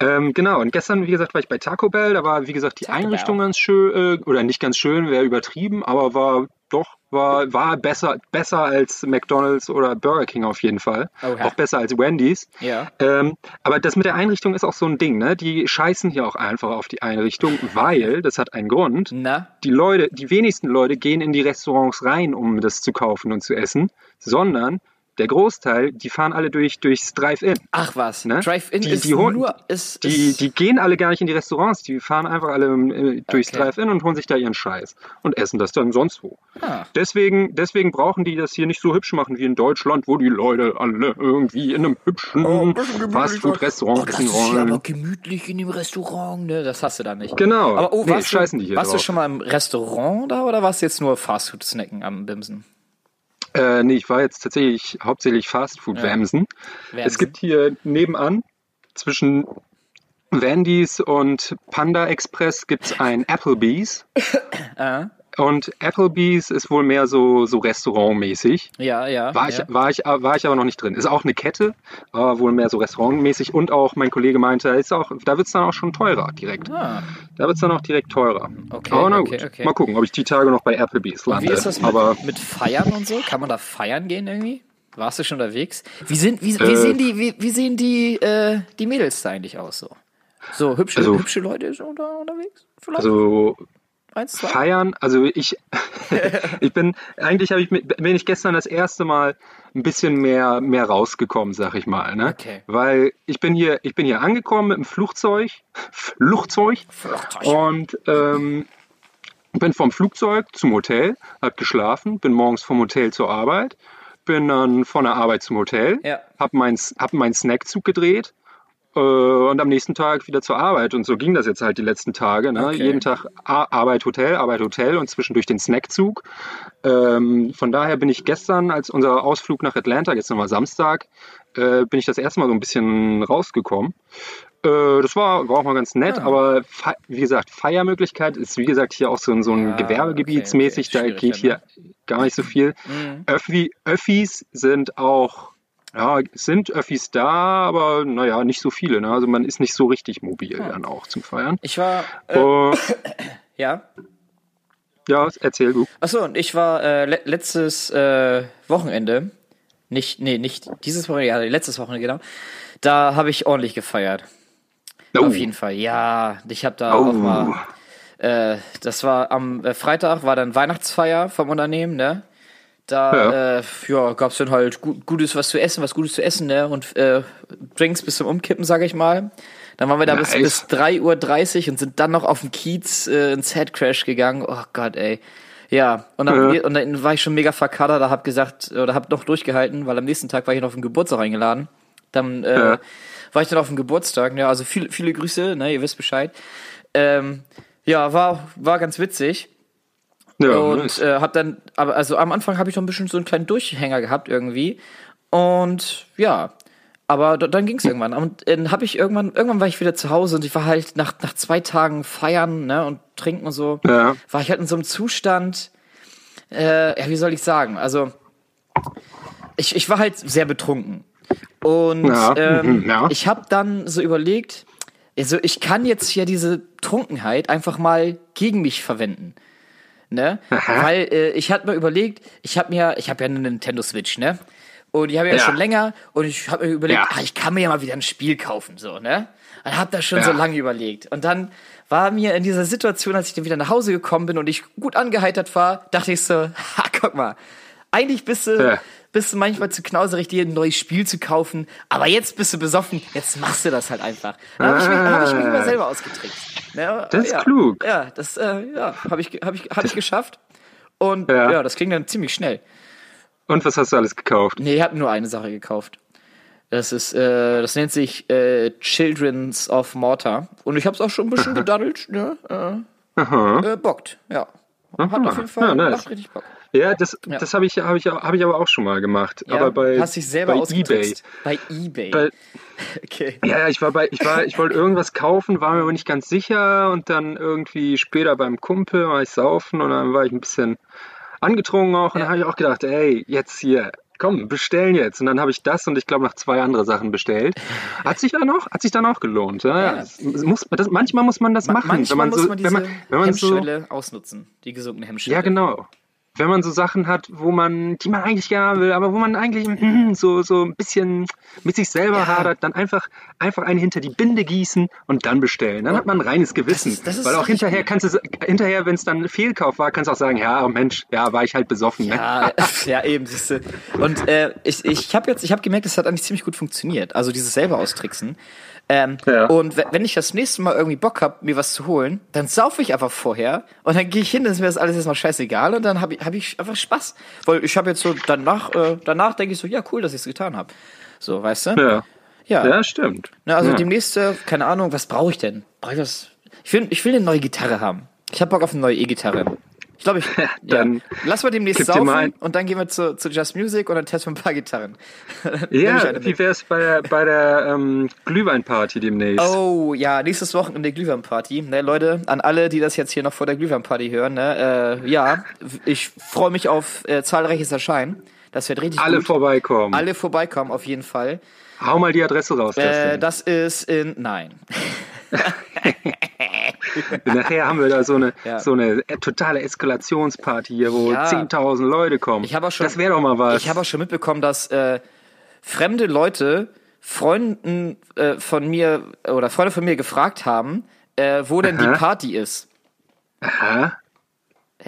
Ähm, genau, und gestern, wie gesagt, war ich bei Taco Bell. Da war, wie gesagt, die
Taco
Einrichtung
Bell.
ganz schön, äh, oder nicht ganz schön, wäre übertrieben, aber war doch, war, war besser, besser als McDonalds oder Burger King auf jeden Fall.
Oha.
Auch besser als Wendy's.
Ja.
Ähm, aber das mit der Einrichtung ist auch so ein Ding, ne? Die scheißen hier auch einfach auf die Einrichtung, weil, das hat einen Grund,
Na?
die Leute, die wenigsten Leute gehen in die Restaurants rein, um das zu kaufen und zu essen, sondern der Großteil, die fahren alle durch durchs Drive-In.
Ach was,
Ne?
Drive-In
Die-
ist
die holen-
nur, ist,
Die,
ist,
die gehen alle gar nicht in die Restaurants, die fahren einfach alle äh, durchs
Okay.
Drive-In und holen sich da ihren Scheiß und essen das dann sonst wo.
Ah.
Deswegen, deswegen brauchen die das hier nicht so hübsch machen wie in Deutschland, wo die Leute alle irgendwie in einem hübschen
Oh,
Fastfood-Restaurant
das
essen
ist ja
wollen.
aber gemütlich in dem Restaurant, ne? Das hast du da nicht.
Genau.
Aber oh,
Nee,
warst,
scheißen
du,
die hier
warst du schon mal im Restaurant da oder warst du jetzt nur Fastfood-Snacken am Bimsen?
Äh, nee, ich war jetzt tatsächlich hauptsächlich Fastfood-Wamsen. Es gibt hier nebenan zwischen Wendy's und Panda Express gibt's ein Applebee's.
Äh,
Und Applebee's ist wohl mehr so, so restaurantmäßig.
ja, ja.
War,
ja.
ich, war, ich, war ich aber noch nicht drin. Ist auch eine Kette, aber wohl mehr so restaurantmäßig. Und auch, mein Kollege meinte, ist auch, da wird's dann auch schon teurer direkt.
Ah,
Da wird's dann auch direkt teurer.
Okay,
aber na
okay,
gut,
okay.
mal gucken, ob ich die Tage noch bei Applebee's
und
lande.
wie ist das mit,
aber
mit Feiern und so? Kann man da feiern gehen irgendwie? Warst du schon unterwegs? Wie, sind, wie, wie
Äh.
sehen, die, wie, wie sehen die, äh, die Mädels da eigentlich aus so? So hübsche,
Also-
hübsche Leute so da unterwegs? Vielleicht?
also
Eins, zwei?
Feiern, also ich, ich bin, eigentlich habe ich, bin ich gestern das erste Mal ein bisschen mehr, mehr rausgekommen, sag ich mal, ne?
Okay.
Weil ich bin hier, ich bin hier angekommen mit dem Flugzeug, Flugzeug
Flugzeug.
und ähm, bin vom Flugzeug zum Hotel, hab geschlafen, bin morgens vom Hotel zur Arbeit, bin dann von der Arbeit zum Hotel,
Ja.
hab meinen hab meinen Snackzug gedreht und am nächsten Tag wieder zur Arbeit. Und so ging das jetzt halt die letzten Tage. Ne?
Okay.
Jeden Tag Arbeit, Hotel, Arbeit, Hotel und zwischendurch den Snackzug. Ähm, von daher bin ich gestern, als unser Ausflug nach Atlanta, jetzt nochmal Samstag, äh, bin ich das erste Mal so ein bisschen rausgekommen. Äh, das war, war auch mal ganz nett,
Ah.
aber wie gesagt, Feiermöglichkeit ist wie gesagt hier auch so, ein- so ein
Ah,
Gewerbegebietsmäßig,
okay, okay.
da geht hier
Schwierig
gar nicht so viel.
Mhm.
Öffi, Öffis sind auch, ja, sind Öffis da, aber naja, nicht so viele. Ne? Also man ist nicht so richtig mobil
Hm.
dann auch zum Feiern.
Ich war, äh,
Oh,
ja,
Ja, erzähl du.
Achso, und ich war äh, le letztes äh, Wochenende, nicht, nee, nicht dieses Wochenende, ja, letztes Wochenende, genau. Da habe ich ordentlich gefeiert.
Oh.
Auf jeden Fall, ja. Ich habe da
Oh.
auch mal. Äh, das war am äh, Freitag, war dann Weihnachtsfeier vom Unternehmen, ne? Da
Ja.
Äh, ja, gab's dann halt gut, Gutes was zu essen, was Gutes zu essen, ne? Und äh, Drinks bis zum Umkippen, sag ich mal. Dann waren wir da bis,
Nice.
bis 3.30 Uhr und sind dann noch auf den Kiez äh, ins Headcrash gegangen. Oh Gott, ey. Ja, und dann,
Ja.
und dann war ich schon mega verkadert, da hab gesagt, oder hab noch durchgehalten, weil am nächsten Tag war ich noch auf den Geburtstag eingeladen. Dann äh,
Ja.
war ich dann auf dem Geburtstag, ja, also viele, viele Grüße, ne, ihr wisst Bescheid. Ähm, ja, war, war ganz witzig.
Ja,
und
nice.
äh, hab dann, aber also am Anfang habe ich noch ein bisschen so einen kleinen Durchhänger gehabt irgendwie. Und ja, aber da, dann ging's irgendwann. Und dann habe ich irgendwann, irgendwann war ich wieder zu Hause und ich war halt nach, nach zwei Tagen feiern, ne, und trinken und so,
Ja.
war ich halt in so einem Zustand, äh, ja, wie soll ich sagen? Also, ich, ich war halt sehr betrunken. Und
Ja,
ähm,
mhm, ja.
ich habe dann so überlegt, also ich kann jetzt hier diese Trunkenheit einfach mal gegen mich verwenden. Ne?
Aha.
Weil äh, ich hatte mir überlegt, ich habe mir, ich habe ja eine Nintendo Switch, ne? Und die habe ich ja.
Ja.
schon länger und ich habe mir überlegt,
Ja.
ah, ich kann mir ja mal wieder ein Spiel kaufen, so, ne? Und habe das schon
Ja.
so lange überlegt. Und dann war mir in dieser Situation, als ich dann wieder nach Hause gekommen bin und ich gut angeheitert war, dachte ich so, ha, guck mal, eigentlich bist du. Bist du manchmal zu knauserig, dir ein neues Spiel zu kaufen, aber jetzt bist du besoffen, jetzt machst du das halt einfach. Dann habe ich, mich- hab ich mich immer selber ausgetrickst. Ne?
Das ist
ja.
klug.
Ja, das äh, ja, habe ich, hab ich, hab ich geschafft. Und ja.
Ja.
das ging dann ziemlich schnell.
Und was hast du alles gekauft?
Nee, ich habe nur eine Sache gekauft. Das ist, äh, das nennt sich äh, Children's of Mortar. Und ich habe es auch schon ein bisschen gedaddelt. Ne? Äh, äh, bockt, ja. Hat
Aha.
auf jeden Fall
Ja, nice.
richtig Bock.
Ja, das,
Ja.
das habe ich, hab ich, hab ich aber auch schon mal gemacht.
Ja,
aber bei,
hast dich selber
bei eBay.
Bei eBay.
Bei,
okay.
ja, ja, ich war bei, ich war, ich wollte irgendwas kaufen, war mir aber nicht ganz sicher und dann irgendwie später beim Kumpel war ich saufen und dann war ich ein bisschen angetrunken auch und
Ja.
dann habe ich auch gedacht, ey, jetzt hier, komm, bestellen jetzt. Und dann habe ich das und ich glaube noch zwei andere Sachen bestellt. Hat sich dann auch, hat sich dann auch gelohnt. Ja,
Ja.
Das muss, das, manchmal muss man das
Ma-
machen.
Manchmal
wenn man
muss
so,
man diese
wenn man, wenn man so,
Hemmschwelle ausnutzen. Die gesunkene Hemmschwelle.
Ja, genau. Wenn man so Sachen hat, wo man, die man eigentlich gerne haben will, aber wo man eigentlich mm, so, so ein bisschen mit sich selber
Ja.
hadert, dann einfach, einfach einen hinter die Binde gießen und dann bestellen. Dann hat man ein reines Gewissen.
Das das ist
Weil auch hinterher kannst du, hinterher, wenn es dann ein Fehlkauf war, kannst du auch sagen, ja, oh Mensch, ja, war ich halt besoffen. Ne?
Ja, ja eben, siehste. Und äh, ich, ich habe jetzt, ich habe gemerkt, es hat eigentlich ziemlich gut funktioniert. Also dieses selber austricksen. Ähm,
Ja.
Und we- wenn ich das nächste Mal irgendwie Bock hab, mir was zu holen, dann saufe ich einfach vorher und dann gehe ich hin, dann ist mir das alles erstmal scheißegal und dann habe ich, hab ich einfach Spaß. Weil ich habe jetzt so danach, äh, danach denke ich so, ja cool, dass ich es getan habe. So, weißt du?
Ja.
Ja.
Ja, stimmt.
Na, also
ja.
demnächst, äh, keine Ahnung, was brauche ich denn? Brauche ich was? Ich will, ich will eine neue Gitarre haben. Ich habe Bock auf eine neue E-Gitarre. Ich glaube, ich.
Dann
ja. Lass mal demnächst saufen und dann gehen wir zu, zu Just Music und dann testen wir ein paar Gitarren.
Ja, wie
mit.
wär's bei der, bei der ähm, Glühweinparty demnächst?
Oh, ja, nächstes Wochenende Glühweinparty. Ne, Leute, an alle, die das jetzt hier noch vor der Glühweinparty hören, ne, äh, ja, ich freue mich auf äh, zahlreiches Erscheinen. Das wird richtig
Alle
gut.
vorbeikommen.
Alle vorbeikommen, auf jeden Fall.
Hau mal die Adresse raus.
Äh, das ist in, nein.
Nachher haben wir da so eine,
Ja.
so eine totale Eskalationsparty hier, wo
Ja.
10.000 Leute kommen.
Ich schon,
das wäre doch mal was.
Ich habe auch schon mitbekommen, dass äh, fremde Leute Freunden äh, von mir oder Freunde von mir gefragt haben, äh, wo denn
Aha.
die Party ist.
Aha.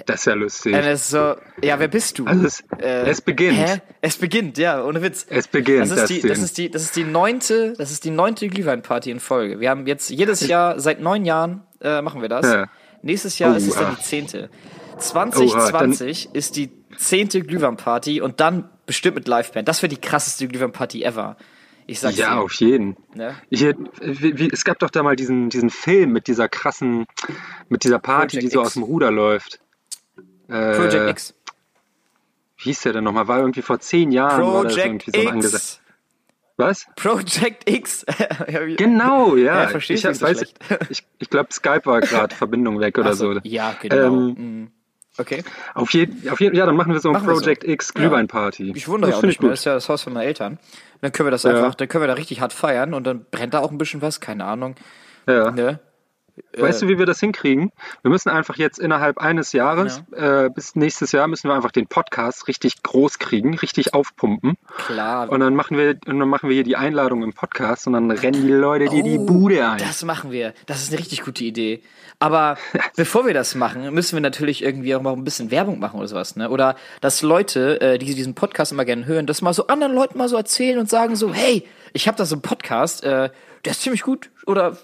Das ist ja lustig.
So, ja, wer bist du?
Also es,
Äh,
es beginnt.
Hä? Es beginnt, ja, ohne Witz.
Es beginnt,
Das ist, die,
Dustin.
das, ist die, das ist die neunte, das ist die neunte Glühweinparty in Folge. Wir haben jetzt jedes Jahr, seit neun Jahren äh, machen wir das.
Ja.
Nächstes Jahr ist es dann
Oha.
die zehnte. 2020
Oha,
ist die zehnte Glühweinparty und dann bestimmt mit Liveband. Das wäre die krasseste Glühweinparty ever. Ich sag's
Ja,
dir.
auf jeden.
Ne?
Hier, wie, es gab doch da mal diesen, diesen Film mit dieser krassen, mit dieser Party,
Project
die so
X.
aus dem Ruder läuft. Äh,
Project X.
Wie hieß der denn nochmal? War irgendwie vor zehn Jahren war das
Project
irgendwie so angesagt. Was?
Project X. Ja,
Genau, ja.
Ja,
ich
nicht so
weiß,
schlecht.
ich, ich glaube, Skype war gerade Verbindung weg oder
so,
so.
Ja, genau.
Ähm,
Mhm. Okay.
Auf jeden, auf jeden, ja, dann machen wir so ein
Machen wir so.
Project X Glühweinparty.
Ich wundere ja auch nicht. Das ist ja das Haus von meinen Eltern. Dann können wir das
Ja.
einfach, dann können wir da richtig hart feiern und dann brennt da auch ein bisschen was, keine Ahnung.
Ja.
Ne?
Weißt du, wie wir das hinkriegen? Wir müssen einfach jetzt innerhalb eines Jahres, äh, bis nächstes Jahr, müssen wir einfach den Podcast richtig groß kriegen, richtig aufpumpen.
Klar.
Und dann machen wir, und dann machen wir hier die Einladung im Podcast und dann rennen die Leute dir die Bude ein.
Oh, Das machen wir. Das ist eine richtig gute Idee. Aber bevor wir das machen, müssen wir natürlich irgendwie auch mal ein bisschen Werbung machen oder sowas, ne? Oder dass Leute, äh, die diesen Podcast immer gerne hören, das mal so anderen Leuten mal so erzählen und sagen so, hey, ich habe da so einen Podcast, äh, der ist ziemlich gut oder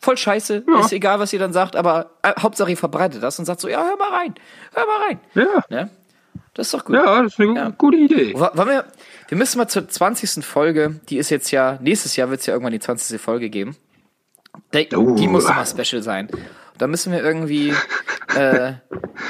voll scheiße, ist egal, was ihr dann sagt, aber äh, Hauptsache ihr verbreitet das und sagt so, ja, hör mal rein, hör mal rein.
Ja,
Ne? Das ist doch gut.
ja, das ist eine
Ja.
gute Idee.
Wollen wir, wir müssen mal zur 20. Folge, die ist jetzt ja, nächstes Jahr wird es ja irgendwann die 20. Folge geben. Die,
Oh.
die muss mal special sein. Da müssen wir irgendwie, äh,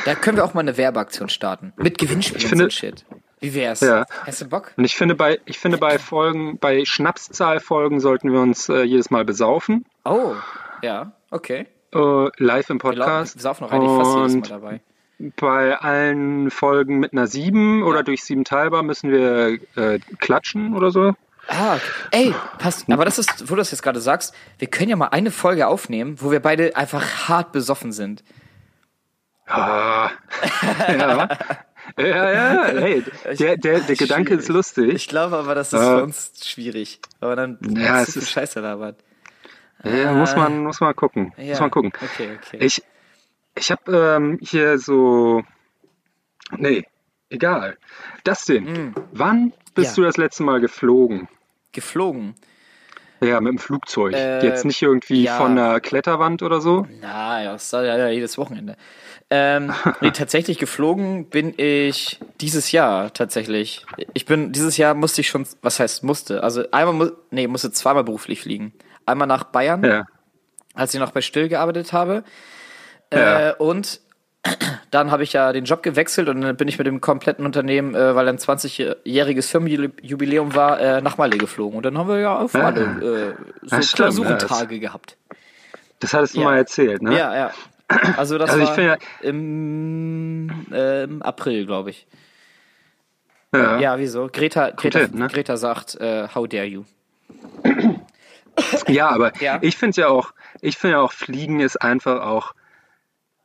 da können wir auch mal eine Werbeaktion starten. Mit Gewinnspielen
finde-
und Shit. Wie wär's?
Ja.
Hast du Bock?
Und ich finde, bei, ich finde, bei Folgen, bei Schnapszahlfolgen sollten wir uns äh, jedes Mal besaufen.
Oh, ja, okay.
Äh, live im
lau- wir
Podcast.
saufen auch eigentlich fast jedes Mal dabei.
bei allen Folgen mit einer 7 oder
Ja.
durch 7 teilbar müssen wir äh, klatschen oder so.
Ah, okay. ey, passt. Aber das ist, wo du das jetzt gerade sagst, wir können ja mal eine Folge aufnehmen, wo wir beide einfach hart besoffen sind.
Ah, ja. Ja, ja, hey, der, der, der Gedanke ist lustig.
Ich glaube aber, das ist
Äh,
für uns schwierig. Aber dann
Ja, es ist-
Scheiße labert.
Ja, muss man, muss man gucken.
Ja,
Muss man gucken.
okay, okay.
Ich, ich habe ähm, hier so, nee, egal. Dustin, wann bist
Mm. Ja.
du das letzte Mal geflogen?
Geflogen.
Ja, mit dem Flugzeug.
Äh,
Jetzt nicht irgendwie
ja.
von einer Kletterwand oder so.
Na, ja, das war ja jedes Wochenende. Ähm, nee, tatsächlich geflogen bin ich dieses Jahr tatsächlich. Ich bin, dieses Jahr musste ich schon, was heißt musste? Also einmal, mu nee, musste zweimal beruflich fliegen. Einmal nach Bayern,
Ja. als
ich noch bei Still gearbeitet habe.
Ja.
Äh, und dann habe ich ja den Job gewechselt und dann bin ich mit dem kompletten Unternehmen, äh, weil ein 20-jähriges Firmenjubiläum war, äh, nach Malle geflogen. Und dann haben wir ja auf Malle äh, so Klausurentage gehabt.
Das hattest du
Ja.
mal erzählt, ne?
Ja, ja. Also das
Also ich
war
finde
im, äh, im April, glaube ich.
Ja.
Ja, wieso? Greta, Greta,
hin, ne?
Greta sagt, äh, how dare you?
Ja, aber
Ja.
ich finde ja auch, ich finde ja auch, Fliegen ist einfach auch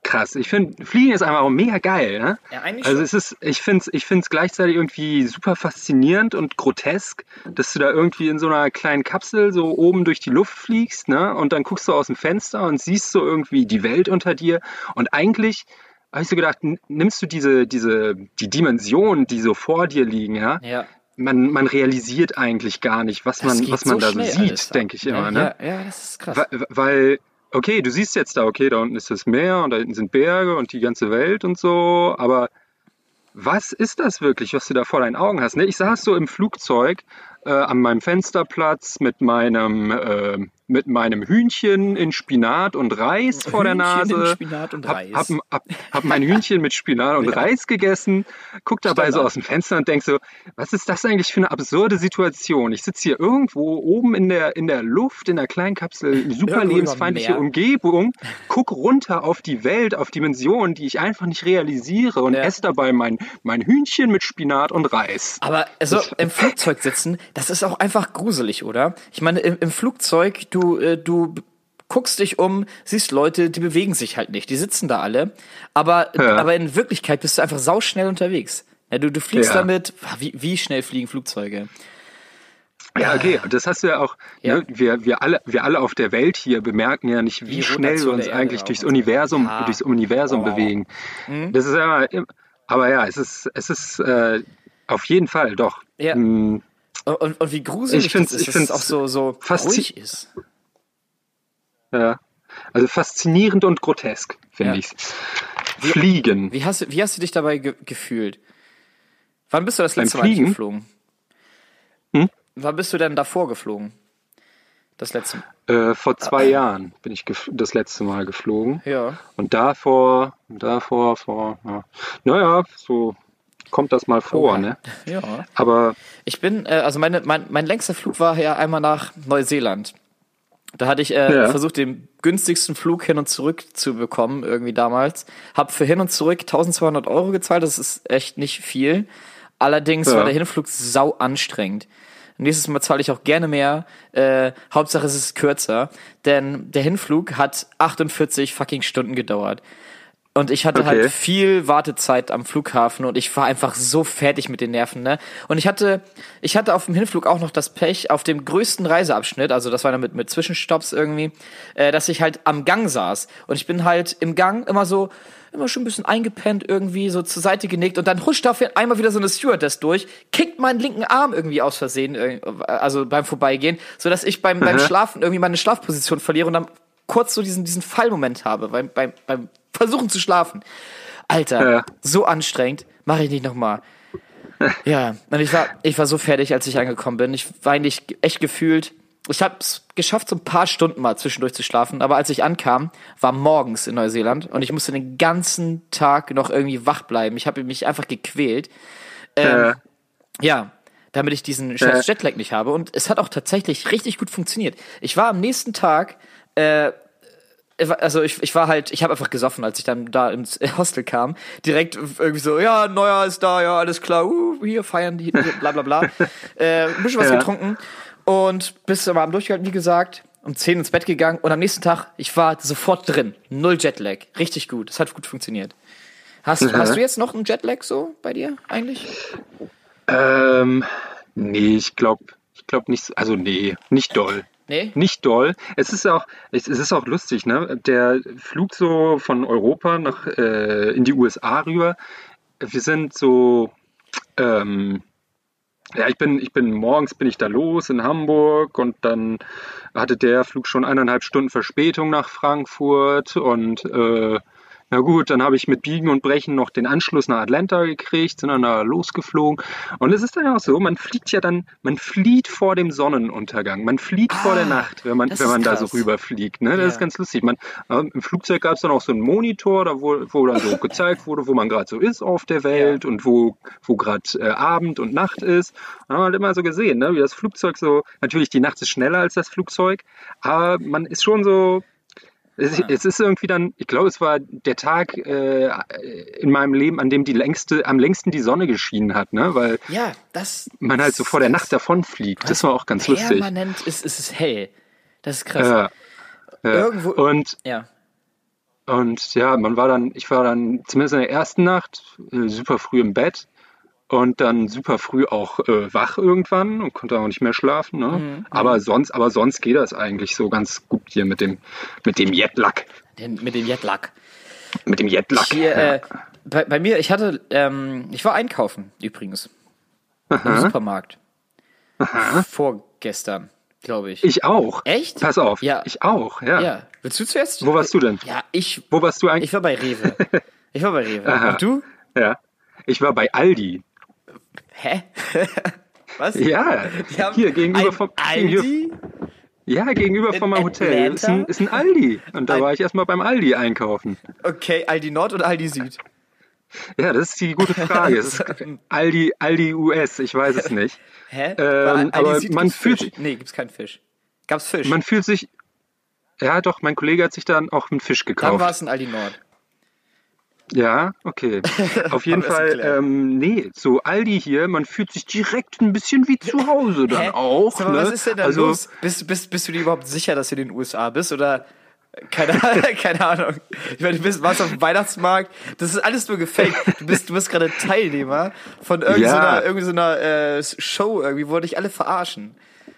krass. Ich finde, Fliegen ist einfach auch mega geil, ne?
Ja, eigentlich
Also
schon.
es ist, ich finde es ich find's gleichzeitig irgendwie super faszinierend und grotesk, dass du da irgendwie in so einer kleinen Kapsel so oben durch die Luft fliegst, ne? Und dann guckst du aus dem Fenster und siehst so irgendwie die Welt unter dir. Und eigentlich habe ich so gedacht, nimmst du diese, diese, die Dimensionen, die so vor dir liegen, ja?
Ja.
Man, man realisiert eigentlich gar nicht, was
Das
man, was man
so
da so sieht, denke ich immer,
ja,
ne?
Ja, ja, das ist krass.
Weil, weil, okay, du siehst jetzt da, okay, da unten ist das Meer und da hinten sind Berge und die ganze Welt und so, aber was ist das wirklich, was du da vor deinen Augen hast? Ne? Ich saß so im Flugzeug äh, an meinem Fensterplatz mit meinem, äh, mit meinem Hühnchen in Spinat und Reis vor der
Hühnchen in
Nase.
Spinat und Reis.
Hab, hab, hab mein Hühnchen mit Spinat und Reis gegessen, guck dabei so
Standard.
aus dem Fenster und denk so, was ist das eigentlich für eine absurde Situation? Ich sitze hier irgendwo oben in der, in der Luft, in der kleinen Kapsel, super
Irgendwo
lebensfeindliche. Umgebung, guck runter auf die Welt, auf Dimensionen, die ich einfach nicht realisiere und
Ja.
esse dabei mein, mein Hühnchen mit Spinat und Reis.
Aber also im Flugzeug sitzen, das ist auch einfach gruselig, oder? Ich meine, im, im Flugzeug, du, äh, du guckst dich um, siehst Leute, die bewegen sich halt nicht, die sitzen da alle, aber,
Ja.
aber in Wirklichkeit bist du einfach sauschnell unterwegs. Ja, du, du fliegst
Ja.
damit, wie, wie schnell fliegen Flugzeuge?
Ja, okay, das hast du ja auch.
Ja.
Ne? Wir, wir, alle, wir alle auf der Welt hier bemerken ja nicht, wie schnell wir uns eigentlich durchs. Universum,
Ja.
durchs Universum
Oh.
bewegen. Das ist ja, aber ja, es ist, es ist äh, auf jeden Fall doch.
Ja.
Hm,
Und, und, wie gruselig
Ich find's-
das ist,
ich
dass es auch so, so ruhig ist.
ja. Also faszinierend und grotesk, finde
Ja.
ich's. Fliegen.
Wie hast, du- wie hast du dich dabei ge gefühlt? Wann bist du das letzte Mal geflogen?
Hm?
Wann bist du denn davor geflogen? Das letzte Mal.
Äh, vor zwei Jahren bin ich das letzte Mal geflogen.
Ja.
Und davor, davor, vor, ja. naja, so kommt das mal vor,
Oha.
ne?
Ja.
Aber
Ich bin, äh, also meine, mein, mein längster Flug war ja einmal nach Neuseeland. Da hatte ich äh,
Ja.
versucht, den günstigsten Flug hin und zurück zu bekommen, irgendwie damals. Hab für hin und zurück 1200 Euro gezahlt, das ist echt nicht viel. Allerdings
Ja.
war der Hinflug sau anstrengend. Nächstes Mal zahle ich auch gerne mehr. Äh, Hauptsache es ist kürzer. Denn der Hinflug hat 48 fucking Stunden gedauert. Und ich hatte
Okay.
halt viel Wartezeit am Flughafen und ich war einfach so fertig mit den Nerven, ne? Und ich hatte, ich hatte auf dem Hinflug auch noch das Pech, auf dem größten Reiseabschnitt, also das war dann mit, mit Zwischenstopps irgendwie, äh, dass ich halt am Gang saß. Und ich bin halt im Gang immer so, immer schon ein bisschen eingepennt irgendwie, so zur Seite genickt und dann huscht auf einmal wieder so eine Stewardess durch, kickt meinen linken Arm irgendwie aus Versehen, äh, also beim Vorbeigehen, so dass ich beim, beim Schlafen irgendwie meine Schlafposition verliere und dann kurz so diesen, diesen Fallmoment habe beim, beim, beim Versuchen zu schlafen. Alter,
Ja.
so anstrengend, mache ich nicht nochmal. Ja, und ich war, ich war so fertig, als ich angekommen bin. Ich war eigentlich echt gefühlt. Ich habe es geschafft, so ein paar Stunden mal zwischendurch zu schlafen, aber als ich ankam, war morgens in Neuseeland und ich musste den ganzen Tag noch irgendwie wach bleiben. Ich habe mich einfach gequält.
Äh,
Ja, damit ich diesen scheiß Jetlag nicht habe. Und es hat auch tatsächlich richtig gut funktioniert. Ich war am nächsten Tag, äh, also ich, ich war halt, ich habe einfach gesoffen, als ich dann da ins Hostel kam. Direkt irgendwie so, ja, Neujahr ist da, ja, alles klar, uh, hier feiern die, bla bla bla. äh, ein bisschen was
Ja.
getrunken und bis am Abend durchgehalten, wie gesagt. Um 10 ins Bett gegangen und am nächsten Tag, ich war sofort drin. Null Jetlag. Richtig gut. Es hat gut funktioniert. Hast,
Mhm.
hast du jetzt noch einen Jetlag so bei dir eigentlich?
ähm, nee, ich glaube, ich glaube nicht, so- also nee, nicht doll.
Nee?
Nicht doll. Es ist auch, es, ist auch lustig, ne? Der Flug so von Europa nach äh, in die USA rüber. Wir sind so, ähm, ja, ich bin, ich bin morgens bin ich da los in Hamburg und dann hatte der Flug schon eineinhalb Stunden Verspätung nach Frankfurt und äh, na gut, dann habe ich mit Biegen und Brechen noch den Anschluss nach Atlanta gekriegt, sind dann da losgeflogen. Und es ist dann auch so, man fliegt ja dann, man flieht vor dem Sonnenuntergang, man flieht vor der Nacht, wenn man, wenn man da so rüberfliegt. Ne? Das
Ja.
ist ganz lustig. Man, äh, Im Flugzeug gab es dann auch so einen Monitor, da wo, wo dann so gezeigt wurde, wo man gerade so ist auf der Welt und wo, wo gerade äh, Abend und Nacht ist. Und dann haben wir halt immer so gesehen, ne? wie das Flugzeug so, natürlich die Nacht ist schneller als das Flugzeug, aber man ist schon so, es, es ist irgendwie dann, ich glaube, es war der Tag äh, in meinem Leben, an dem die längste, am längsten die Sonne geschienen hat, ne? Weil
Ja, das.
man halt so vor der Nacht davonfliegt. Das war auch ganz lustig.
Permanent ist, ist es hell. Das ist krass.
Ja, ja.
Irgendwo-
Und,
Ja.
und ja, man war dann, ich war dann zumindest in der ersten Nacht äh, super früh im Bett und dann super früh auch äh, wach irgendwann und konnte auch nicht mehr schlafen. Ne?
Mhm,
aber sonst, aber sonst geht das eigentlich so ganz gut hier mit dem, mit dem Jetlag.
Den, mit dem Jetlag.
Mit dem Jetlag.
Hier,
ja.
äh, bei, bei mir, ich hatte, ähm, ich war einkaufen übrigens. Im Supermarkt. Vorgestern, glaube ich.
Ich auch.
Echt?
Pass auf.
Ja.
Ich auch, ja.
Ja. Willst du zuerst?
Wo warst du denn?
Ja, ich,
Wo warst du eigentlich?
ich war bei Rewe. Ich war bei Rewe.
Aha.
Und du?
Ja. Ich war bei Aldi.
Hä? Was?
Ja.
Die haben
Hier gegenüber
ein
vom gegenüber,
Aldi?
Ja, gegenüber von meinem Hotel. Ist ein, ist ein Aldi. Und da
Ein-
war ich erstmal beim Aldi einkaufen.
Okay, Aldi Nord oder Aldi Süd?
Ja, das ist die gute Frage. Es ist Aldi, Aldi US, ich weiß es nicht.
Hä?
Ähm, aber
Süd
man
gibt's
fühlt
Fisch?
sich-
Nee, gibt's keinen Fisch. Gab's Fisch?
Man fühlt sich. Ja, doch, mein Kollege hat sich dann auch einen Fisch
Dann
gekauft.
war es ein Aldi Nord.
Ja, okay. Auf jeden Fall, ähm, nee, so Aldi hier, man fühlt sich direkt ein bisschen wie zu Hause dann
Hä?
auch.
Mal,
ne?
was ist denn da
also,
los? Bist, bist, bist du dir überhaupt sicher, dass du in den USA bist? Oder keine, keine Ahnung. Ich meine, du bist, warst auf dem Weihnachtsmarkt. Das ist alles nur gefaked. Du bist, du bist gerade Teilnehmer von irgendeiner,
Ja.
irgendeiner äh, Show irgendwie, wo dich alle verarschen.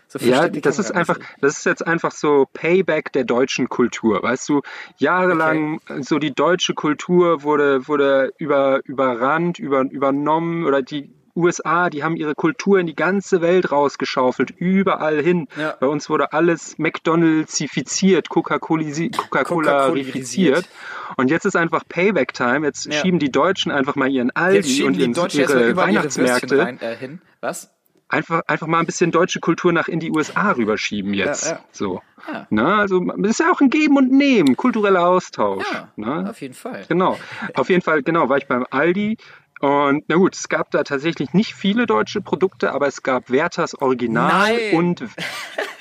So
Ja, das ist einfach,
nicht.
das ist jetzt einfach so Payback der deutschen Kultur. Weißt du, jahrelang so die deutsche Kultur wurde, wurde über, überrannt, über, übernommen oder die USA, die haben ihre Kultur in die ganze Welt rausgeschaufelt, überall hin.
Ja.
Bei uns wurde alles McDonald'sifiziert, Coca-Cola- Coca-Cola-rifiziert. Und jetzt ist einfach Payback-Time. Jetzt
Ja.
schieben die Deutschen einfach mal ihren Aldi und ihren, ihre
überall ihre
Weihnachtsmärkte
rein, äh, hin. Was?
Einfach, einfach mal ein bisschen deutsche Kultur nach in die USA rüberschieben jetzt.
Ja, ja.
So.
Ja.
Ne? Also es ist ja auch ein Geben und Nehmen, kultureller Austausch.
Ja,
Ne?
auf jeden Fall.
Genau. Auf jeden Fall, genau, war ich beim Aldi. Und na gut, es gab da tatsächlich nicht viele deutsche Produkte, aber es gab Werthers Original
Nein.
und,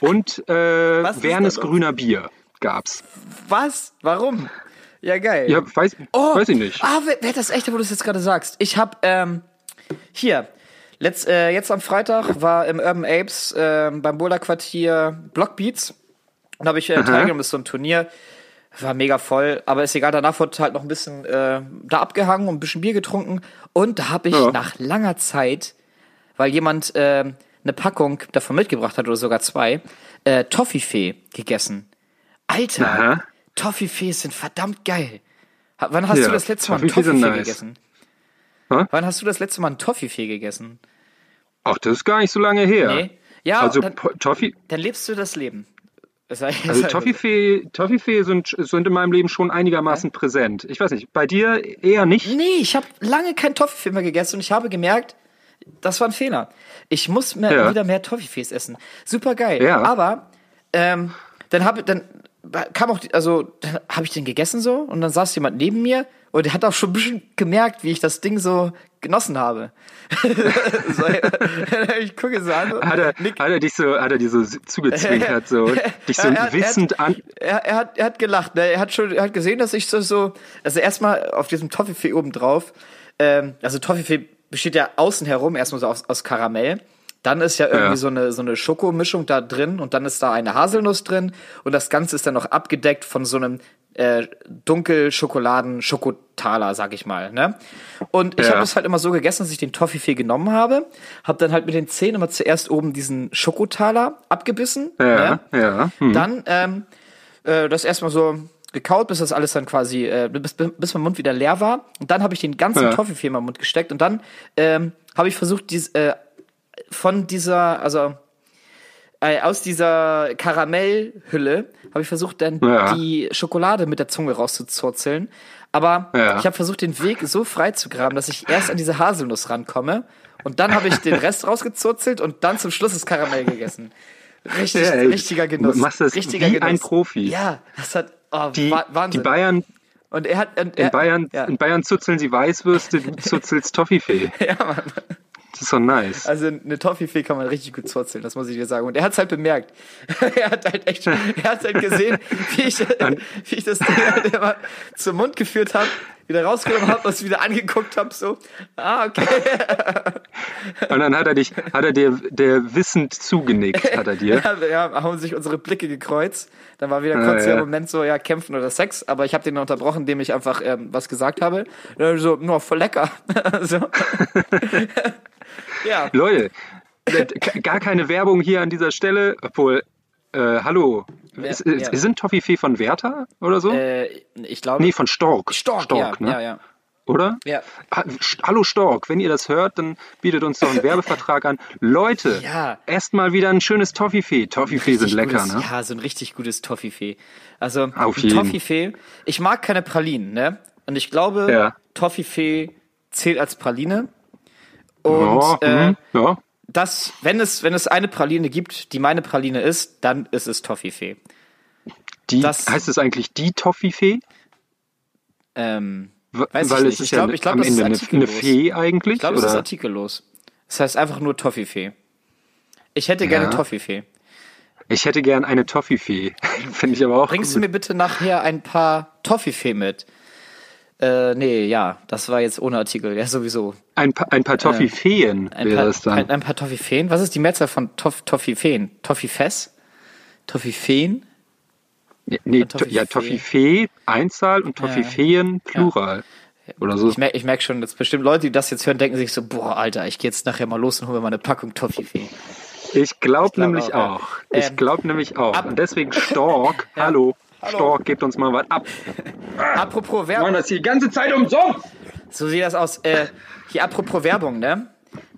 und äh, Wernes grüner Bier gab's.
Was? Warum? Ja, geil.
Ja, weiß, weiß ich nicht.
Ah, wer, wer das echt, wo du es jetzt gerade sagst? Ich hab, ähm, hier, Letzt, äh, jetzt am Freitag war im Urban Apes äh, beim Boulder-Quartier Blockbeats. Und habe ich äh, teilgenommen, ist so ein Turnier. War mega voll, aber ist egal, danach wurde halt noch ein bisschen äh, da abgehangen und ein bisschen Bier getrunken. Und da habe ich
Ja.
nach langer Zeit, weil jemand äh, eine Packung davon mitgebracht hat oder sogar zwei, äh, Toffifee gegessen. Alter,
Aha.
Toffifees sind verdammt geil. Wann hast
Ja,
du das letzte Mal
Toffifee
Toffifee
nice.
gegessen?
Hä?
Wann hast du das letzte Mal einen Toffifee gegessen?
Ach, das ist gar nicht so lange her.
Nee. Ja,
also
dann,
Toffee,
dann lebst du das Leben. Das heißt-
also Toffifee, Toffifee sind, sind in meinem Leben schon einigermaßen präsent. Ich weiß nicht, bei dir eher nicht?
Nee, ich habe lange kein Toffifee mehr gegessen und ich habe gemerkt, das war ein Fehler. Ich muss mehr,
Ja.
wieder mehr Toffifees essen. Super geil.
Ja.
Aber ähm, dann habe dann kam auch die, also habe ich den gegessen so und dann saß jemand neben mir und der hat auch schon ein bisschen gemerkt, wie ich das Ding so genossen habe. so, ich gucke so an.
Hat er,
Nick,
hat er dich so, hat er dir so zugezwinkert, so, dich so
Er- er- er-
wissend an.
er, er, hat, er hat gelacht, ne? Er hat schon, er hat gesehen, dass ich so, so, also erstmal auf diesem Toffifee oben drauf, ähm, also Toffifee besteht ja außen herum erstmal so aus, aus Karamell. Dann ist ja irgendwie
Ja.
so eine, so eine Schokomischung da drin und dann ist da eine Haselnuss drin und das Ganze ist dann noch abgedeckt von so einem äh, dunkel Schokoladen Schokotaler, sag ich mal, ne? Und ich
Ja.
habe es halt immer so gegessen, dass ich den Toffifee genommen habe, habe dann halt mit den Zähnen immer zuerst oben diesen Schokotaler abgebissen, ne?
Ja, ja. Hm.
Dann ähm, äh, das erstmal so gekaut, bis das alles dann quasi, äh, bis, bis mein Mund wieder leer war. Und dann habe ich den ganzen
Ja.
Toffifee in meinen Mund gesteckt und dann ähm, habe ich versucht, dies, äh, von dieser, also äh, aus dieser Karamellhülle habe ich versucht, dann
Ja.
die Schokolade mit der Zunge rauszuzurzeln. Aber
Ja.
ich habe versucht, den Weg so frei zu graben, dass ich erst an diese Haselnuss rankomme. Und dann habe ich den Rest rausgezurzelt und dann zum Schluss das Karamell gegessen. Richtig,
Ja,
richtiger Genuss.
machst das
richtiger
wie ein Profi.
Ja, das hat oh,
Die,
Wa-
die
Wahnsinn.
Bayern,
und er hat und
in
er,
Bayern,
ja.
in Bayern zuzeln sie Weißwürste, du zuzelst Toffifee.
ja, Mann.
Das ist so nice.
Also eine Toffifee kann man richtig gut zurzeln, das muss ich dir sagen. Und er hat es halt bemerkt. er hat halt echt, er hat halt gesehen, wie ich, wie ich das Ding halt immer zum Mund geführt habe, wieder rausgenommen habe, was wieder angeguckt habe, so, ah, okay.
Und dann hat er dich, hat er dir, der wissend zugenickt, hat er dir.
Ja, ja, haben sich unsere Blicke gekreuzt. Dann war wieder
Ah,
kurz der
ja.
Moment so, ja, kämpfen oder Sex. Aber ich habe den unterbrochen, indem ich einfach ähm, was gesagt habe. So, nur voll lecker. so. Ja.
Leute, äh, gar keine Werbung hier an dieser Stelle, obwohl, äh, hallo, ist, ist,
ja.
sind Toffifee von Werther oder so?
Äh, ich glaube.
nee, von Stork.
Stork, ja,
ne?
ja, ja.
Oder?
Ja.
Hallo Stork, wenn ihr das hört, dann bietet uns doch einen Werbevertrag an. Leute,
Ja.
esst mal wieder ein schönes Toffifee. Toffifee sind lecker,
gutes,
ne?
Ja, so ein richtig gutes Toffifee. Also
Auf jeden.
Toffifee. Ich mag keine Pralinen, ne? Und ich glaube,
Ja.
Toffifee zählt als Praline. Und
ja,
äh,
mhm, ja.
das, wenn es, wenn es eine Praline gibt, die meine Praline ist, dann ist es Toffifee.
Die,
das-
heißt es eigentlich die Toffifee?
Ähm, Weiß ich
Weil
nicht.
es ist
Ich glaub-
ja
ich glaub, das ist
Ende eine,
artikellos.
eine Fee eigentlich.
ich glaube, es ist artikellos. Das heißt einfach nur Toffifee. Ich hätte gerne
Ja.
Toffifee.
Ich hätte gern eine Toffifee. Finde ich aber auch.
Bringst du mir bitte nachher ein paar Toffifee mit? Äh, nee, ja, das war jetzt ohne Artikel, ja, sowieso.
ein, pa ein paar Toffifeen
Ein
wäre
paar,
es dann.
ein, ein paar Toffifeen. Was ist die Mehrzahl von Toff, Toffifeen? Toffifes? Toffifeen?
Nee, nee, to
Toffifee.
ja, Toffifee, Einzahl und Toffifeen, Plural. Oder so.
Ich merke merk schon, dass bestimmt Leute, die das jetzt hören, denken sich so, boah, Alter, ich gehe jetzt nachher mal los und hole mir mal eine Packung Toffifee.
Ich glaube
glaub
nämlich
auch, ja.
auch. Ich
Ähm,
glaube nämlich auch. Und deswegen Stork, hallo,
Hallo.
Stork, gebt uns mal was ab.
Apropos Werbung.
das die ganze Zeit umsonst.
So sieht das aus. Äh, hier apropos Werbung, ne?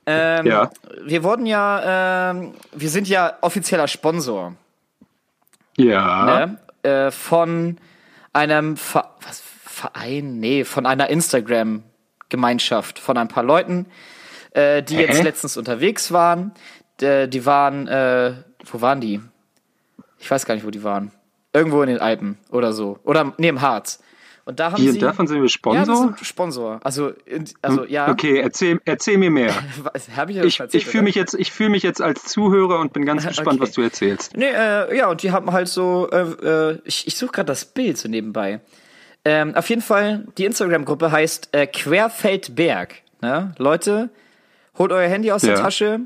Ähm,
Ja.
Wir wurden ja, ähm, wir sind ja offizieller Sponsor
Ja.
ne? äh, von einem Ver was, Verein, nee, von einer Instagram-Gemeinschaft, von ein paar Leuten, äh, die jetzt
Hä?
letztens unterwegs waren. D die waren, äh, wo waren die? Ich weiß gar nicht, wo die waren. Irgendwo in den Alpen oder so. Oder neben Harz. Und da haben
Hier,
sie.
davon sind wir
ja, wir
Sponsor?
sind Sponsor. Also, also ja.
Okay, erzähl, erzähl mir mehr.
Hab ich ja
Ich,
erzählt,
ich fühle mich, jetzt- ich fühl mich jetzt als Zuhörer und bin ganz gespannt,
Okay.
was du erzählst.
Nee, äh, ja, und die haben halt so, äh, äh, ich, ich suche gerade das Bild so nebenbei. Ähm, auf jeden Fall, die Instagram-Gruppe heißt äh, Querfeldberg. Ne? Leute, holt euer Handy aus der
Ja.
Tasche,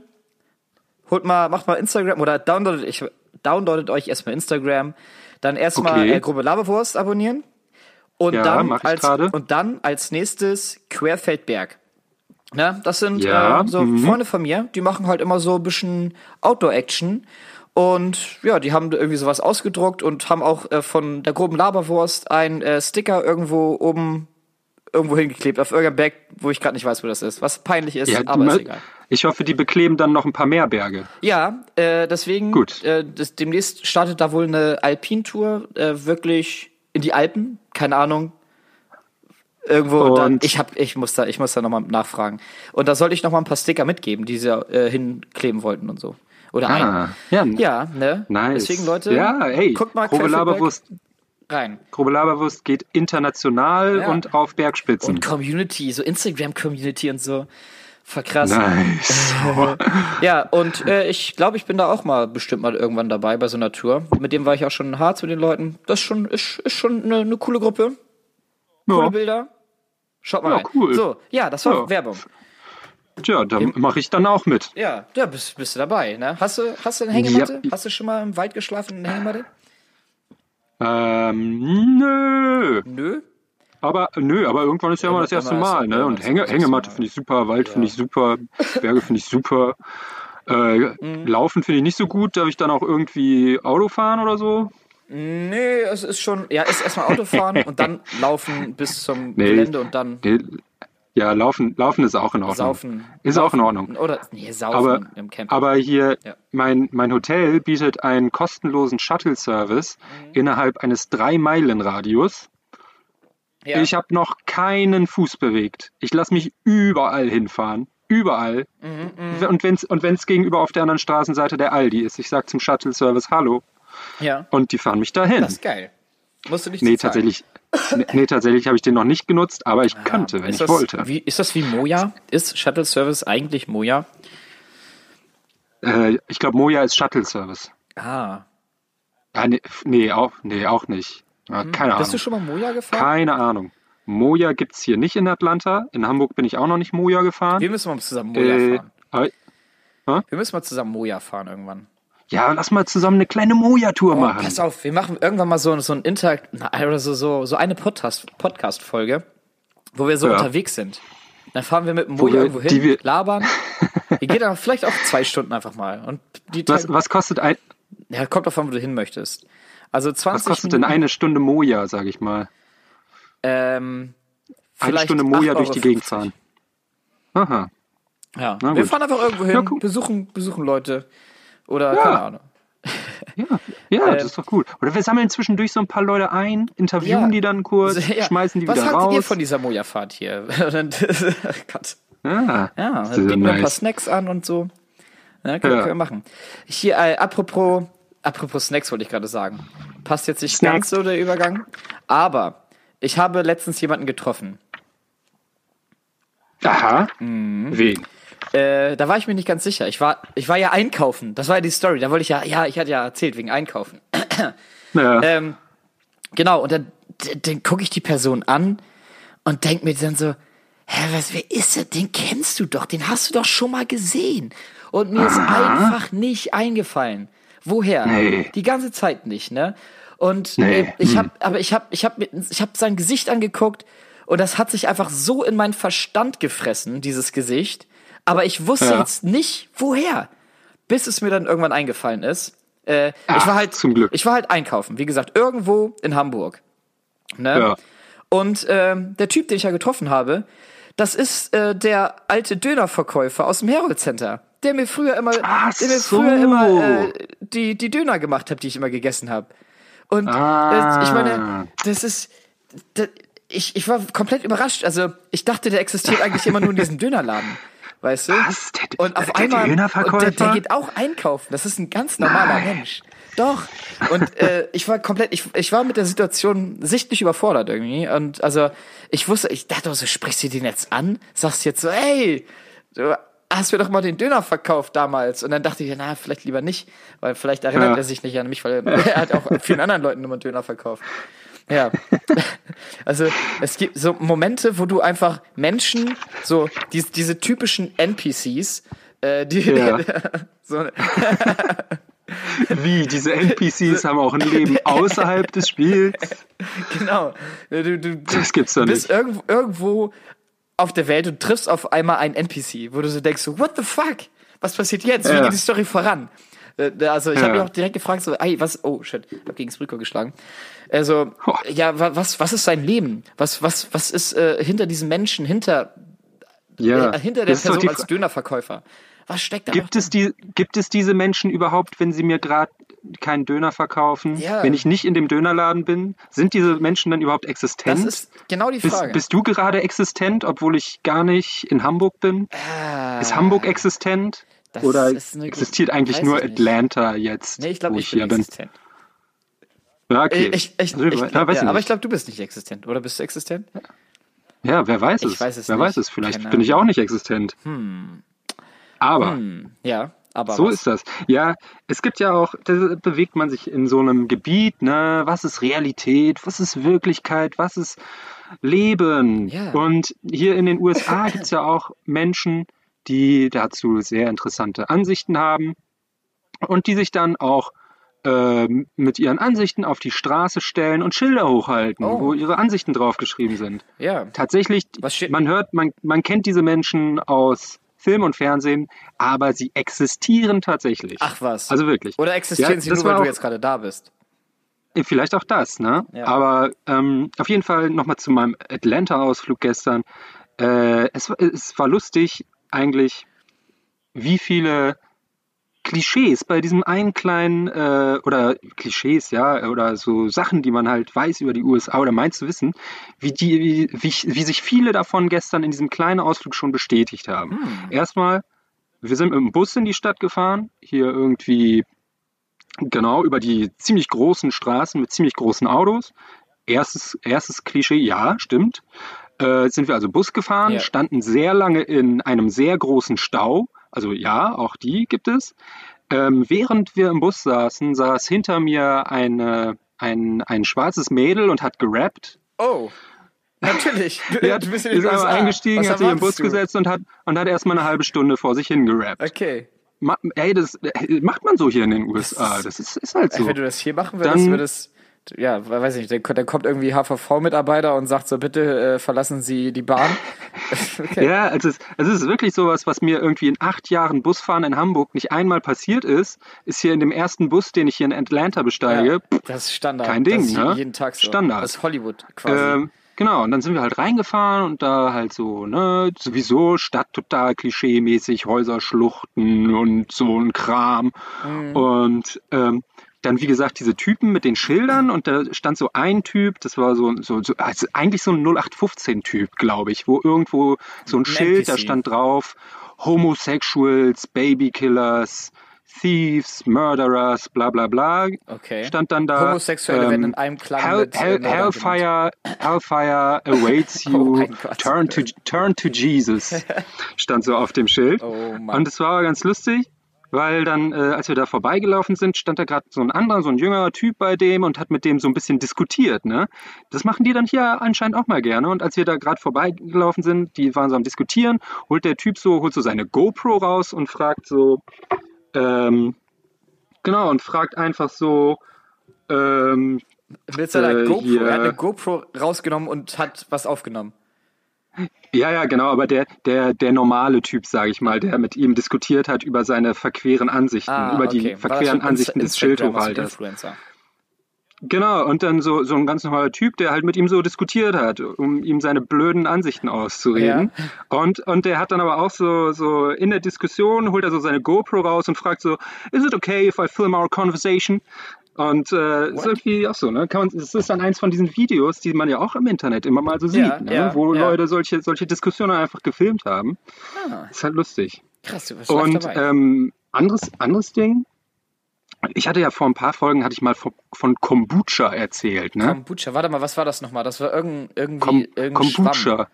holt mal, macht mal Instagram oder downloadet, ich, downloadet euch erstmal Instagram, dann erstmal
Okay.
äh, Gruppe Laberwurst abonnieren und
Ja,
dann als und dann als nächstes Querfeldberg. Ne, das sind
Ja,
äh, so
mhm.
Freunde von mir, die machen halt immer so ein bisschen Outdoor-Action. Und ja, die haben irgendwie sowas ausgedruckt und haben auch äh, von der groben Laberwurst einen äh, Sticker irgendwo oben irgendwo hingeklebt, auf irgendeinem Berg, wo ich gerade nicht weiß, wo das ist. Was peinlich ist,
Ja,
aber ist egal.
Ich hoffe, die bekleben dann noch ein paar mehr Berge.
Ja, äh, deswegen,
Gut.
Äh, das, demnächst startet da wohl eine Alpintour, äh, wirklich in die Alpen, keine Ahnung. Irgendwo, und dann, ich hab, ich muss da, ich muss da nochmal nachfragen. Und da sollte ich nochmal ein paar Sticker mitgeben, die sie äh, hinkleben wollten und so. Oder
Ah,
ein.
ja,
Ja, ne?
Nice.
Deswegen, Leute,
Ja, hey,
guckt mal
grobe
Querfeldberg
Laberwurst,
rein.
grobe Laberwurst geht international
Ja.
und auf Bergspitzen.
Und Community, so Instagram-Community und so. Verkrass.
nice.
Ja, und äh, ich glaube, ich bin da auch mal bestimmt mal irgendwann dabei bei so einer Tour. Mit dem war ich auch schon in Harz mit den Leuten. Das ist schon, ist, ist schon eine, eine coole Gruppe. Coole
Ja.
Bilder. Schaut mal
Ja,
rein.
cool.
So, ja, das war
Ja.
Werbung.
Tja, da mache ich dann auch mit.
Ja, da bist, bist du dabei, ne? Hast du, hast du eine Hängematte?
Ja.
Hast du schon mal im Wald geschlafen in Hängematte?
Ähm, nö.
Nö.
Aber nö, aber irgendwann ist ja immer das erste Mal, ne? Und Hänge, Hängematte finde ich super, Wald finde ich super, Berge finde ich super. Äh,
Mhm.
Laufen finde ich nicht so gut. Darf ich dann auch irgendwie Auto fahren oder so?
Nee, es ist schon, ja, ist erstmal Autofahren und dann laufen bis zum
Nee.
Gelände und dann
Nee, Ja, laufen, laufen ist auch in Ordnung.
saufen.
Ist auch in Ordnung.
Oder, nee, saufen
Aber,
im Camp.
aber hier,
Ja.
mein, mein Hotel bietet einen kostenlosen Shuttle-Service
Mhm.
innerhalb eines Drei-Meilen-Radius.
Ja.
Ich habe noch keinen Fuß bewegt. Ich lasse mich überall hinfahren. Überall.
Mhm,
Und wenn es und wenn's gegenüber auf der anderen Straßenseite der Aldi ist, ich sage zum Shuttle-Service Hallo
ja.
und die fahren mich dahin.
Das ist geil. Musst du nicht
Nee, tatsächlich, nee, nee, tatsächlich habe ich den noch nicht genutzt, aber ich könnte, wenn ich
das,
wollte.
Wie, ist das wie Moja? Ist Shuttle Service eigentlich Moja?
Äh, ich glaube, Moja ist Shuttle-Service.
Ah.
Ah, nee, nee, auch, nee, auch nicht. Ja, keine
Hm. Bist du
Ahnung.
schon mal Moja gefahren?
Keine Ahnung. Moja gibt es hier nicht in Atlanta. In Hamburg bin ich auch noch nicht Moja gefahren.
Wir müssen mal zusammen Moja
Äh,
fahren.
aber-
Wir müssen mal zusammen Moja fahren irgendwann.
ja, lass mal zusammen eine kleine Moja-Tour
Oh,
machen.
pass auf, wir machen irgendwann mal so, so ein Interakt, oder so, so, so eine Podcast, Podcast-Folge, wo wir so
Ja.
unterwegs sind. Dann fahren wir mit dem Moja irgendwo hin,
wir-
labern. Wir gehen dann vielleicht auch zwei Stunden einfach mal. Und die
Was, was kostet ein,
ja, kommt davon, wo du hin möchtest. Also 20
was kostet denn eine Stunde Moja, sag ich mal?
ähm,
Eine Stunde Moja durch die
8,50
Gegend fahren. Aha.
Ja,
Na
wir
gut.
fahren einfach irgendwo hin,
Ja, cool.
besuchen, besuchen Leute. Oder, keine Ahnung.
Ja, ja das ist doch gut. Oder wir sammeln zwischendurch so ein paar Leute ein, interviewen
Ja.
die dann kurz,
Ja.
schmeißen die
Was
wieder
haltet ihr
raus.
von dieser Moja-Fahrt hier? Dann- Gott.
ja,
Ja, bieten wir ein paar
nice.
Snacks an und so. Ja, können,
Ja.
können wir machen. Hier, äh, apropos, apropos Snacks wollte ich gerade sagen. Passt jetzt nicht
Snacks.
ganz so der Übergang. Aber ich habe letztens jemanden getroffen.
Aha.
Mhm.
Wen?
Äh, da war ich mir nicht ganz sicher. Ich war, ich war ja einkaufen. Das war ja die Story. Da wollte ich ja, ja, ich hatte ja erzählt wegen Einkaufen.
Ja.
Ähm, genau, und dann, dann gucke ich die Person an und denk mir dann so, hä, was, wer ist der? Den kennst du doch, den hast du doch schon mal gesehen. Und mir ist einfach nicht eingefallen. Woher?
Nee.
Die ganze Zeit nicht, ne? Und
Nee,
äh, ich
hm.
habe, aber ich habe, ich habe, ich habe sein Gesicht angeguckt und das hat sich einfach so in meinen Verstand gefressen, dieses Gesicht. Aber ich wusste
Ja.
jetzt nicht, woher. Bis es mir dann irgendwann eingefallen ist. Äh, ich
Ach,
war halt,
zum Glück.
ich war halt einkaufen, wie gesagt, irgendwo in Hamburg. Ne?
Ja.
Und ähm, der Typ, den ich ja getroffen habe, das ist äh, der alte Dönerverkäufer aus dem Herold Center, der mir früher immer,
Ach
der mir
so.
früher immer äh, die die Döner gemacht hat, die ich immer gegessen habe. Und
Ah.
äh, ich meine, das ist, das, ich ich war komplett überrascht. Also ich dachte, der existiert eigentlich immer nur in diesem Dönerladen, weißt du?
Was? Der-
und auf
der
einmal und
Dönerverkäufer?
der, der geht auch einkaufen. Das ist ein ganz normaler Mensch. Doch. Und äh, ich war komplett, ich, ich war mit der Situation sichtlich überfordert irgendwie. Und also ich wusste, ich dachte so, sprichst du den jetzt an? Sagst jetzt so, ey, du hast mir doch mal den Döner verkauft damals. Und dann dachte ich, na, vielleicht lieber nicht, weil vielleicht erinnert
Ja.
er sich nicht an mich, weil er hat auch vielen anderen Leuten immer Döner verkauft. Ja. Also es gibt so Momente, wo du einfach Menschen, so die, diese typischen NPCs, äh, die
Ja.
so,
Wie, diese NPCs haben auch ein Leben außerhalb des Spiels.
genau. Du, du,
Das gibt's doch
du bist
nicht.
irgendwo, irgendwo auf der Welt und triffst auf einmal einen NPC, wo du so denkst, so, what the fuck? Was passiert jetzt? Wie
Ja.
geht die Story voran? Äh, Also ich habe
Ja.
mich auch direkt gefragt, so, ey, was, oh shit, hab gegen das Mikro geschlagen. Also,
Oh.
ja, wa- was, was ist sein Leben? Was, was, was ist äh, hinter diesem Menschen, hinter,
Ja,
äh, hinter der
das
Person als Dönerverkäufer? Was steckt da
Gibt es, die, gibt es diese Menschen überhaupt, wenn sie mir gerade keinen Döner verkaufen?
Ja.
Wenn ich nicht in dem Dönerladen bin? Sind diese Menschen dann überhaupt existent?
Das ist genau die
bist,
Frage.
bist du gerade existent, obwohl ich gar nicht in Hamburg bin? Ist Hamburg existent?
Ah.
Oder existiert
gute-
eigentlich nur
nicht.
Atlanta jetzt,
nee, ich glaube, ich
ich
bin
hier bin?
existent.
Ja, okay.
Ich, ich,
Also,
glaub,
weiß
ja, aber ich glaube, du bist nicht existent. Oder bist du existent?
Ja, wer weiß
Ich
es?
weiß es
wer
nicht.
weiß es? Vielleicht
Keine
bin ich auch nicht existent. Aber
Hm, ja, aber
so
was?
ist das. Ja, es gibt ja auch, da bewegt man sich in so einem Gebiet, ne? Was ist Realität? Was ist Wirklichkeit? Was ist Leben?
Ja.
Und hier in den USA gibt es ja auch Menschen, die dazu sehr interessante Ansichten haben und die sich dann auch ähm, mit ihren Ansichten auf die Straße stellen und Schilder hochhalten,
Oh.
wo ihre Ansichten draufgeschrieben sind.
Ja.
Tatsächlich, man hört, man, man kennt diese Menschen aus Film und Fernsehen, aber sie existieren tatsächlich.
Ach was.
Also wirklich.
Oder existieren
Ja,
sie nur, weil du jetzt gerade da bist?
Vielleicht auch das, ne?
Ja.
Aber ähm, auf jeden Fall nochmal zu meinem Atlanta-Ausflug gestern. Äh, es, es war lustig, eigentlich, wie viele Klischees bei diesem einen kleinen, äh, oder Klischees, ja, oder so Sachen, die man halt weiß über die USA oder meint zu wissen, wie, die, wie, wie, wie sich viele davon gestern in diesem kleinen Ausflug schon bestätigt haben. Erstmal, wir sind mit dem Bus in die Stadt gefahren, hier irgendwie Genau, über die ziemlich großen Straßen mit ziemlich großen Autos. Erstes, erstes Klischee, ja, stimmt. Äh, sind wir also Bus gefahren,
Ja.
standen sehr lange in einem sehr großen Stau. Also ja, auch die gibt es. Ähm, während wir im Bus saßen, saß hinter mir eine, ein, ein schwarzes Mädel und hat gerappt.
Oh. Natürlich.
Hat,
du bist in
ist
USA.
eingestiegen,
Was
hat sich im Bus
du?
gesetzt und hat, und hat erstmal eine halbe Stunde vor sich hingerappt.
Okay.
Ma, ey, das äh, macht man so hier in den USA. Das ist, ist halt so.
Wenn du das hier machen würdest, würde es. Ja, weiß ich nicht. Dann, dann kommt irgendwie HVV-Mitarbeiter und sagt so, bitte äh, verlassen Sie die Bahn. okay.
Ja, also es, also es ist wirklich sowas, was mir irgendwie in acht Jahren Busfahren in Hamburg nicht einmal passiert ist, ist hier in dem ersten Bus, den ich hier in Atlanta besteige.
Ja, das ist Standard.
kein Ding,
das ist
ne?
Jeden Tag so.
Standard.
Das ist Hollywood quasi.
Ähm, genau, und dann sind wir halt reingefahren und da halt so, ne, sowieso Stadt total klischeemäßig, Häuserschluchten und so ein Kram.
Mhm.
Und ähm, dann, wie gesagt, diese Typen mit den Schildern und da stand so ein Typ, das war so, so, so also eigentlich so ein 0815-Typ, glaube ich, wo irgendwo so ein, Schild, da stand drauf, Homosexuals, Babykillers, Thieves, Murderers, bla bla bla.
Okay.
Stand dann da.
Homosexuelle werden in einem Klang
Hell,
mit, äh,
Hell, Hellfire, Hellfire awaits
Oh
you.
Gott.
turn, to, turn to Jesus. Stand so auf dem Schild.
Oh.
Und es war ganz lustig, weil dann, äh, als wir da vorbeigelaufen sind, stand da gerade so ein anderer, so ein jüngerer Typ bei dem und hat mit dem so ein bisschen diskutiert. Ne? Das machen die dann hier anscheinend auch mal gerne. Und als wir da gerade vorbeigelaufen sind, die waren so am Diskutieren, holt der Typ so, holt so seine GoPro raus und fragt so, ähm, genau, und fragt einfach so, ähm,
Willst du da
äh,
GoPro? Er hat eine GoPro rausgenommen und hat was aufgenommen.
Ja, ja, genau, aber der, der, der normale Typ, sage ich mal, der mit ihm diskutiert hat über seine verqueren Ansichten,
Ah,
über
okay.
die verqueren Ansichten des.
Influencer.
Genau, und dann so, so ein ganz normaler Typ, der halt mit ihm so diskutiert hat, um ihm seine blöden Ansichten auszureden. Und, und der hat dann aber auch so, so in der Diskussion, holt er so seine GoPro raus und fragt so, is it okay if I film our conversation? Und äh, ist irgendwie auch so, ne? Kann man, es ist dann eins von diesen Videos, die man ja auch im Internet immer mal so sieht,
Ja,
ne?
ja,
wo
ja.
Leute solche, solche Diskussionen einfach gefilmt haben.
Ah,
Ist halt lustig.
krass, du bist
Und ähm, anderes, anderes Ding, ich hatte ja vor ein paar Folgen, hatte ich mal von, von Kombucha erzählt, ne?
Kombucha, warte mal, was war das nochmal? Das war irgend, irgendwie
Kom
irgendein.
Kombucha.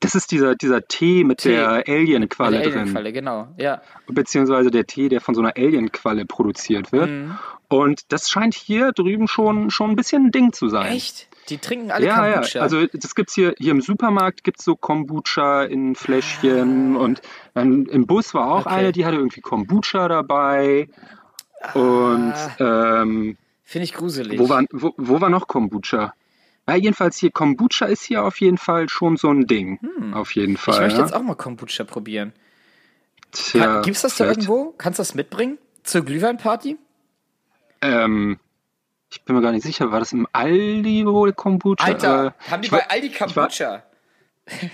Das ist dieser, dieser Tee mit
Tee.
der Alienqualle
Eine
drin.
Alienfalle, genau. Ja.
Beziehungsweise der Tee, der von so einer Alienqualle produziert wird.
Mhm.
Und das scheint hier drüben schon, schon ein bisschen ein Ding zu sein.
Echt? Die trinken alle
Ja,
Kombucha.
ja, also das gibt's hier, hier im Supermarkt gibt's so Kombucha in Fläschchen und dann im Bus war auch
Ah. Okay.
eine, die hatte irgendwie Kombucha dabei und ähm,
Finde ich gruselig.
wo, war, wo, wo war noch Kombucha? Ja, jedenfalls hier Kombucha ist hier auf jeden Fall schon so ein Ding, auf jeden Fall.
Hm. ich möchte
ja.
jetzt auch mal Kombucha probieren.
Tja,
Kann, gibt's das da irgendwo? Kannst du das mitbringen? Zur Glühweinparty?
Ähm, ich bin mir gar nicht sicher, war das im Aldi wohl Kombucha?
Alter,
Äh,
haben die
ich war-
bei Aldi Kombucha?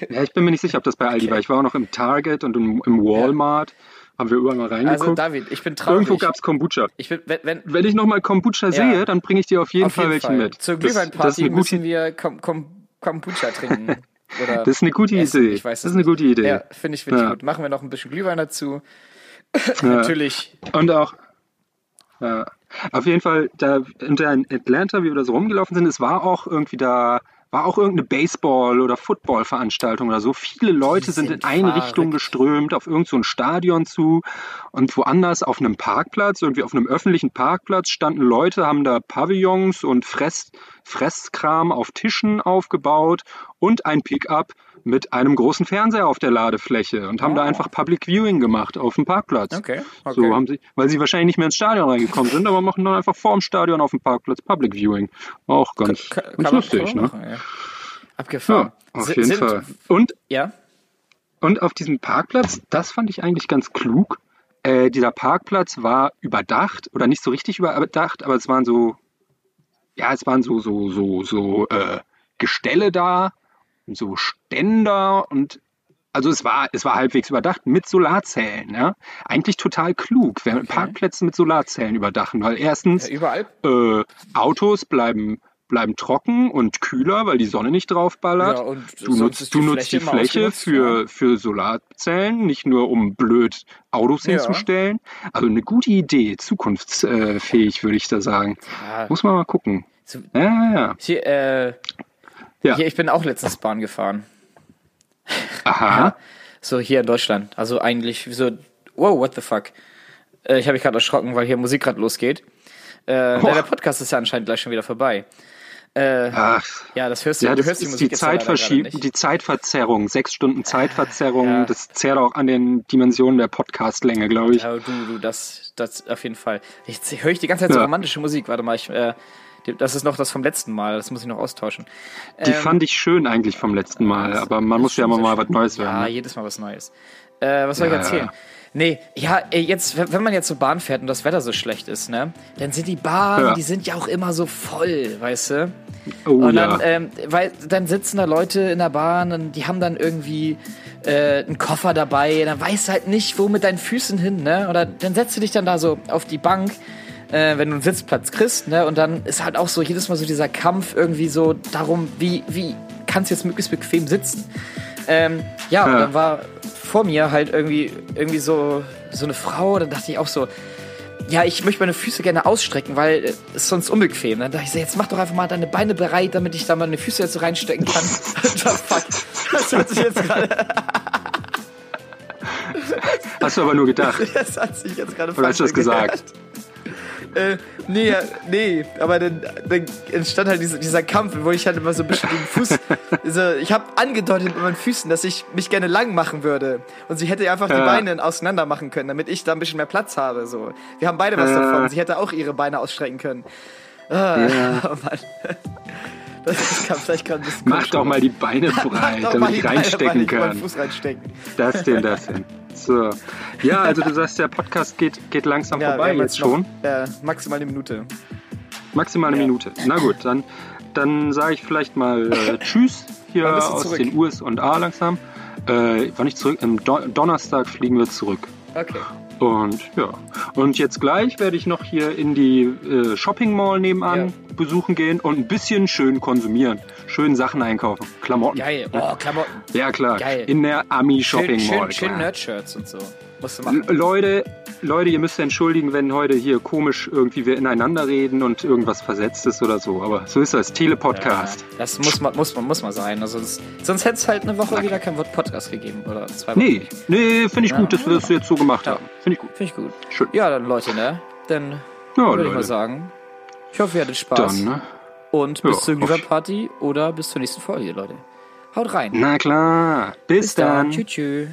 Ja, ich bin mir nicht sicher, ob das bei Aldi war. Ich war auch noch im Target und im, im Walmart. Haben wir überall mal reingeguckt.
Also David, ich bin traurig.
Irgendwo gab's Kombucha.
ich bin, wenn, wenn,
Wenn ich nochmal Kombucha sehe, dann bringe ich dir auf jeden
auf
Fall
jeden
welchen
Fall.
mit.
Zur Glühweinparty müssen wir Kom Kom Kombucha trinken.
Das ist eine gute
essen.
Idee.
Ich weiß
das
es
ist eine gute Idee.
Ja, finde ich, finde ich
Ja.
gut. Machen wir noch ein bisschen Glühwein dazu.
Ja.
Natürlich.
Und auch, ja, auf jeden Fall, da in Atlanta, wie wir da so rumgelaufen sind, es war auch irgendwie da, war auch irgendeine Baseball- oder Football-Veranstaltung oder so. Viele Leute sind,
sind
in eine
verrückt.
Richtung geströmt, auf irgendein so Stadion zu. Und woanders auf einem Parkplatz, irgendwie auf einem öffentlichen Parkplatz, standen Leute, haben da Pavillons und Fress, Fresskram auf Tischen aufgebaut und ein Pickup mit einem großen Fernseher auf der Ladefläche und haben da
Oh.
einfach Public Viewing gemacht auf dem Parkplatz.
Okay, okay.
So haben sie, weil sie wahrscheinlich nicht mehr ins Stadion reingekommen sind, aber machen dann einfach vor dem Stadion auf dem Parkplatz Public Viewing. Auch ganz,
Kann,
ganz lustig, ne?
machen, ja. Abgefahren.
Ja, auf
Si-
jeden Fall. Und,
Ja?
und auf diesem Parkplatz, das fand ich eigentlich ganz klug. Äh, dieser Parkplatz war überdacht oder nicht so richtig überdacht, aber es waren so, ja, es waren so, so, so, so äh, Gestelle da, so Ständer und also es war, es war halbwegs überdacht mit Solarzellen, ja. Eigentlich total klug, wenn Parkplätze mit Solarzellen überdachen, weil erstens
ja überall.
äh, Autos bleiben, bleiben trocken und kühler, weil die Sonne nicht draufballert.
Ja,
du nutzt, du
die
nutzt die
Fläche
Fläche für, für Solarzellen, nicht nur um blöd Autos
Ja.
hinzustellen. Also eine gute Idee, zukunftsfähig, würde ich da sagen. Muss man mal gucken.
So-
Ja, ja, ja.
Hier, äh,
ja.
hier, ich bin auch letztens Bahn gefahren.
Aha.
So hier in Deutschland. Also eigentlich so, wow, what the fuck. Äh, ich habe mich gerade erschrocken, weil hier Musik gerade losgeht. Äh,
Oh.
Der Podcast ist ja anscheinend gleich schon wieder vorbei. Äh,
Ach,
ja, das hörst du,
ja,
du
das
hörst die Musik
die
ja
Zeitverschiebung, Zeitverzerrung, sechs Stunden Zeitverzerrung,
Ja.
das zehrt auch an den Dimensionen der Podcastlänge, glaube ich.
Ja, du, du, das, das auf jeden Fall. Jetzt höre ich die ganze Zeit so
Ja.
romantische Musik. Warte mal, ich, äh, das ist noch das vom letzten Mal. Das muss ich noch austauschen.
Die
Ähm,
fand ich schön eigentlich vom letzten Mal, aber man muss ja immer mal was Neues hören.
Ja,
ne?
jedes Mal was Neues. Äh, was soll
Ja,
ich erzählen?
ja.
Nee, ja, jetzt, wenn man jetzt so Bahn fährt und das Wetter so schlecht ist, ne, dann sind die Bahnen,
Ja.
die sind ja auch immer so voll, weißt du?
Oh
Und
ja.
dann, ähm, weil, dann sitzen da Leute in der Bahn und die haben dann irgendwie äh, einen Koffer dabei, dann weißt du halt nicht, wo mit deinen Füßen hin, ne? Oder dann setzt du dich dann da so auf die Bank, äh, wenn du einen Sitzplatz kriegst, ne? Und dann ist halt auch so jedes Mal so dieser Kampf irgendwie so darum, wie, wie kannst du jetzt möglichst bequem sitzen? Ähm, ja, und
Ja.
dann war vor mir halt irgendwie, irgendwie so, so eine Frau, dann dachte ich auch so, ja, ich möchte meine Füße gerne ausstrecken, weil es ist sonst unbequem. Dann dachte ich so, jetzt mach doch einfach mal deine Beine bereit, damit ich da meine Füße jetzt so reinstecken kann. Fuck. Das hat sich jetzt gerade,
Hast du aber nur gedacht.
das hat sich jetzt gerade
Oder hast du das
falsch angehört. Äh, nee, nee, aber dann, dann entstand halt dieser, dieser Kampf, wo ich halt immer so ein bisschen den Fuß, so, ich habe angedeutet mit meinen Füßen, dass ich mich gerne lang machen würde. Und sie hätte ja einfach die
Ja.
Beine auseinander machen können, damit ich da ein bisschen mehr Platz habe. So. Wir haben beide was
Ja.
davon. Sie hätte auch ihre Beine ausstrecken können. Ah,
Ja.
oh Mann. Das kam vielleicht gerade ein bisschen
Mach doch mal die Beine breit, damit ich
Beine
reinstecken
ich meinen
kann.
Fuß reinstecken.
Das denn, das denn. So. Ja, also du sagst, der Podcast geht, geht langsam
Ja,
vorbei jetzt
noch,
schon.
Äh, maximal eine Minute.
Maximal eine
Ja.
Minute. Na gut, dann, dann sage ich vielleicht mal äh, Tschüss hier aus
zurück?
den USA langsam. Äh, wann ich zurück? Am Don Donnerstag fliegen wir zurück.
Okay.
Und ja. Und jetzt gleich werde ich noch hier in die äh, Shopping Mall nebenan besuchen gehen und ein bisschen schön konsumieren. Schön Sachen einkaufen. Klamotten.
Geil. Oh, Klamotten.
Ja, klar.
Geil.
In der Ami
Schön,
Shopping
schön,
Mall.
schön
klar.
Nerd-Shirts und so. Musst du machen.
Leute, Leute, ihr müsst ja entschuldigen, wenn heute hier komisch irgendwie wir ineinander reden und irgendwas versetzt ist oder so. Aber so ist das. Telepodcast.
Ja, das muss man, muss man, muss man sein. Also sonst, sonst hätte es halt eine Woche wieder kein Wort Podcast gegeben. Oder zwei Wochen.
Nee, nee, finde ich
Ja.
gut, dass wir das jetzt so gemacht haben. Finde ich gut.
Finde ich gut.
Schön.
Ja, dann Leute, ne? Dann
Ja,
würde ich mal sagen. Ich hoffe, ihr hattet Spaß.
Dann, ne?
Und bis zur. Glühweinparty oder bis zur nächsten Folge, Leute. Haut rein.
Na klar. Bis,
Bis dann.
dann.
Tschüss. tschüss.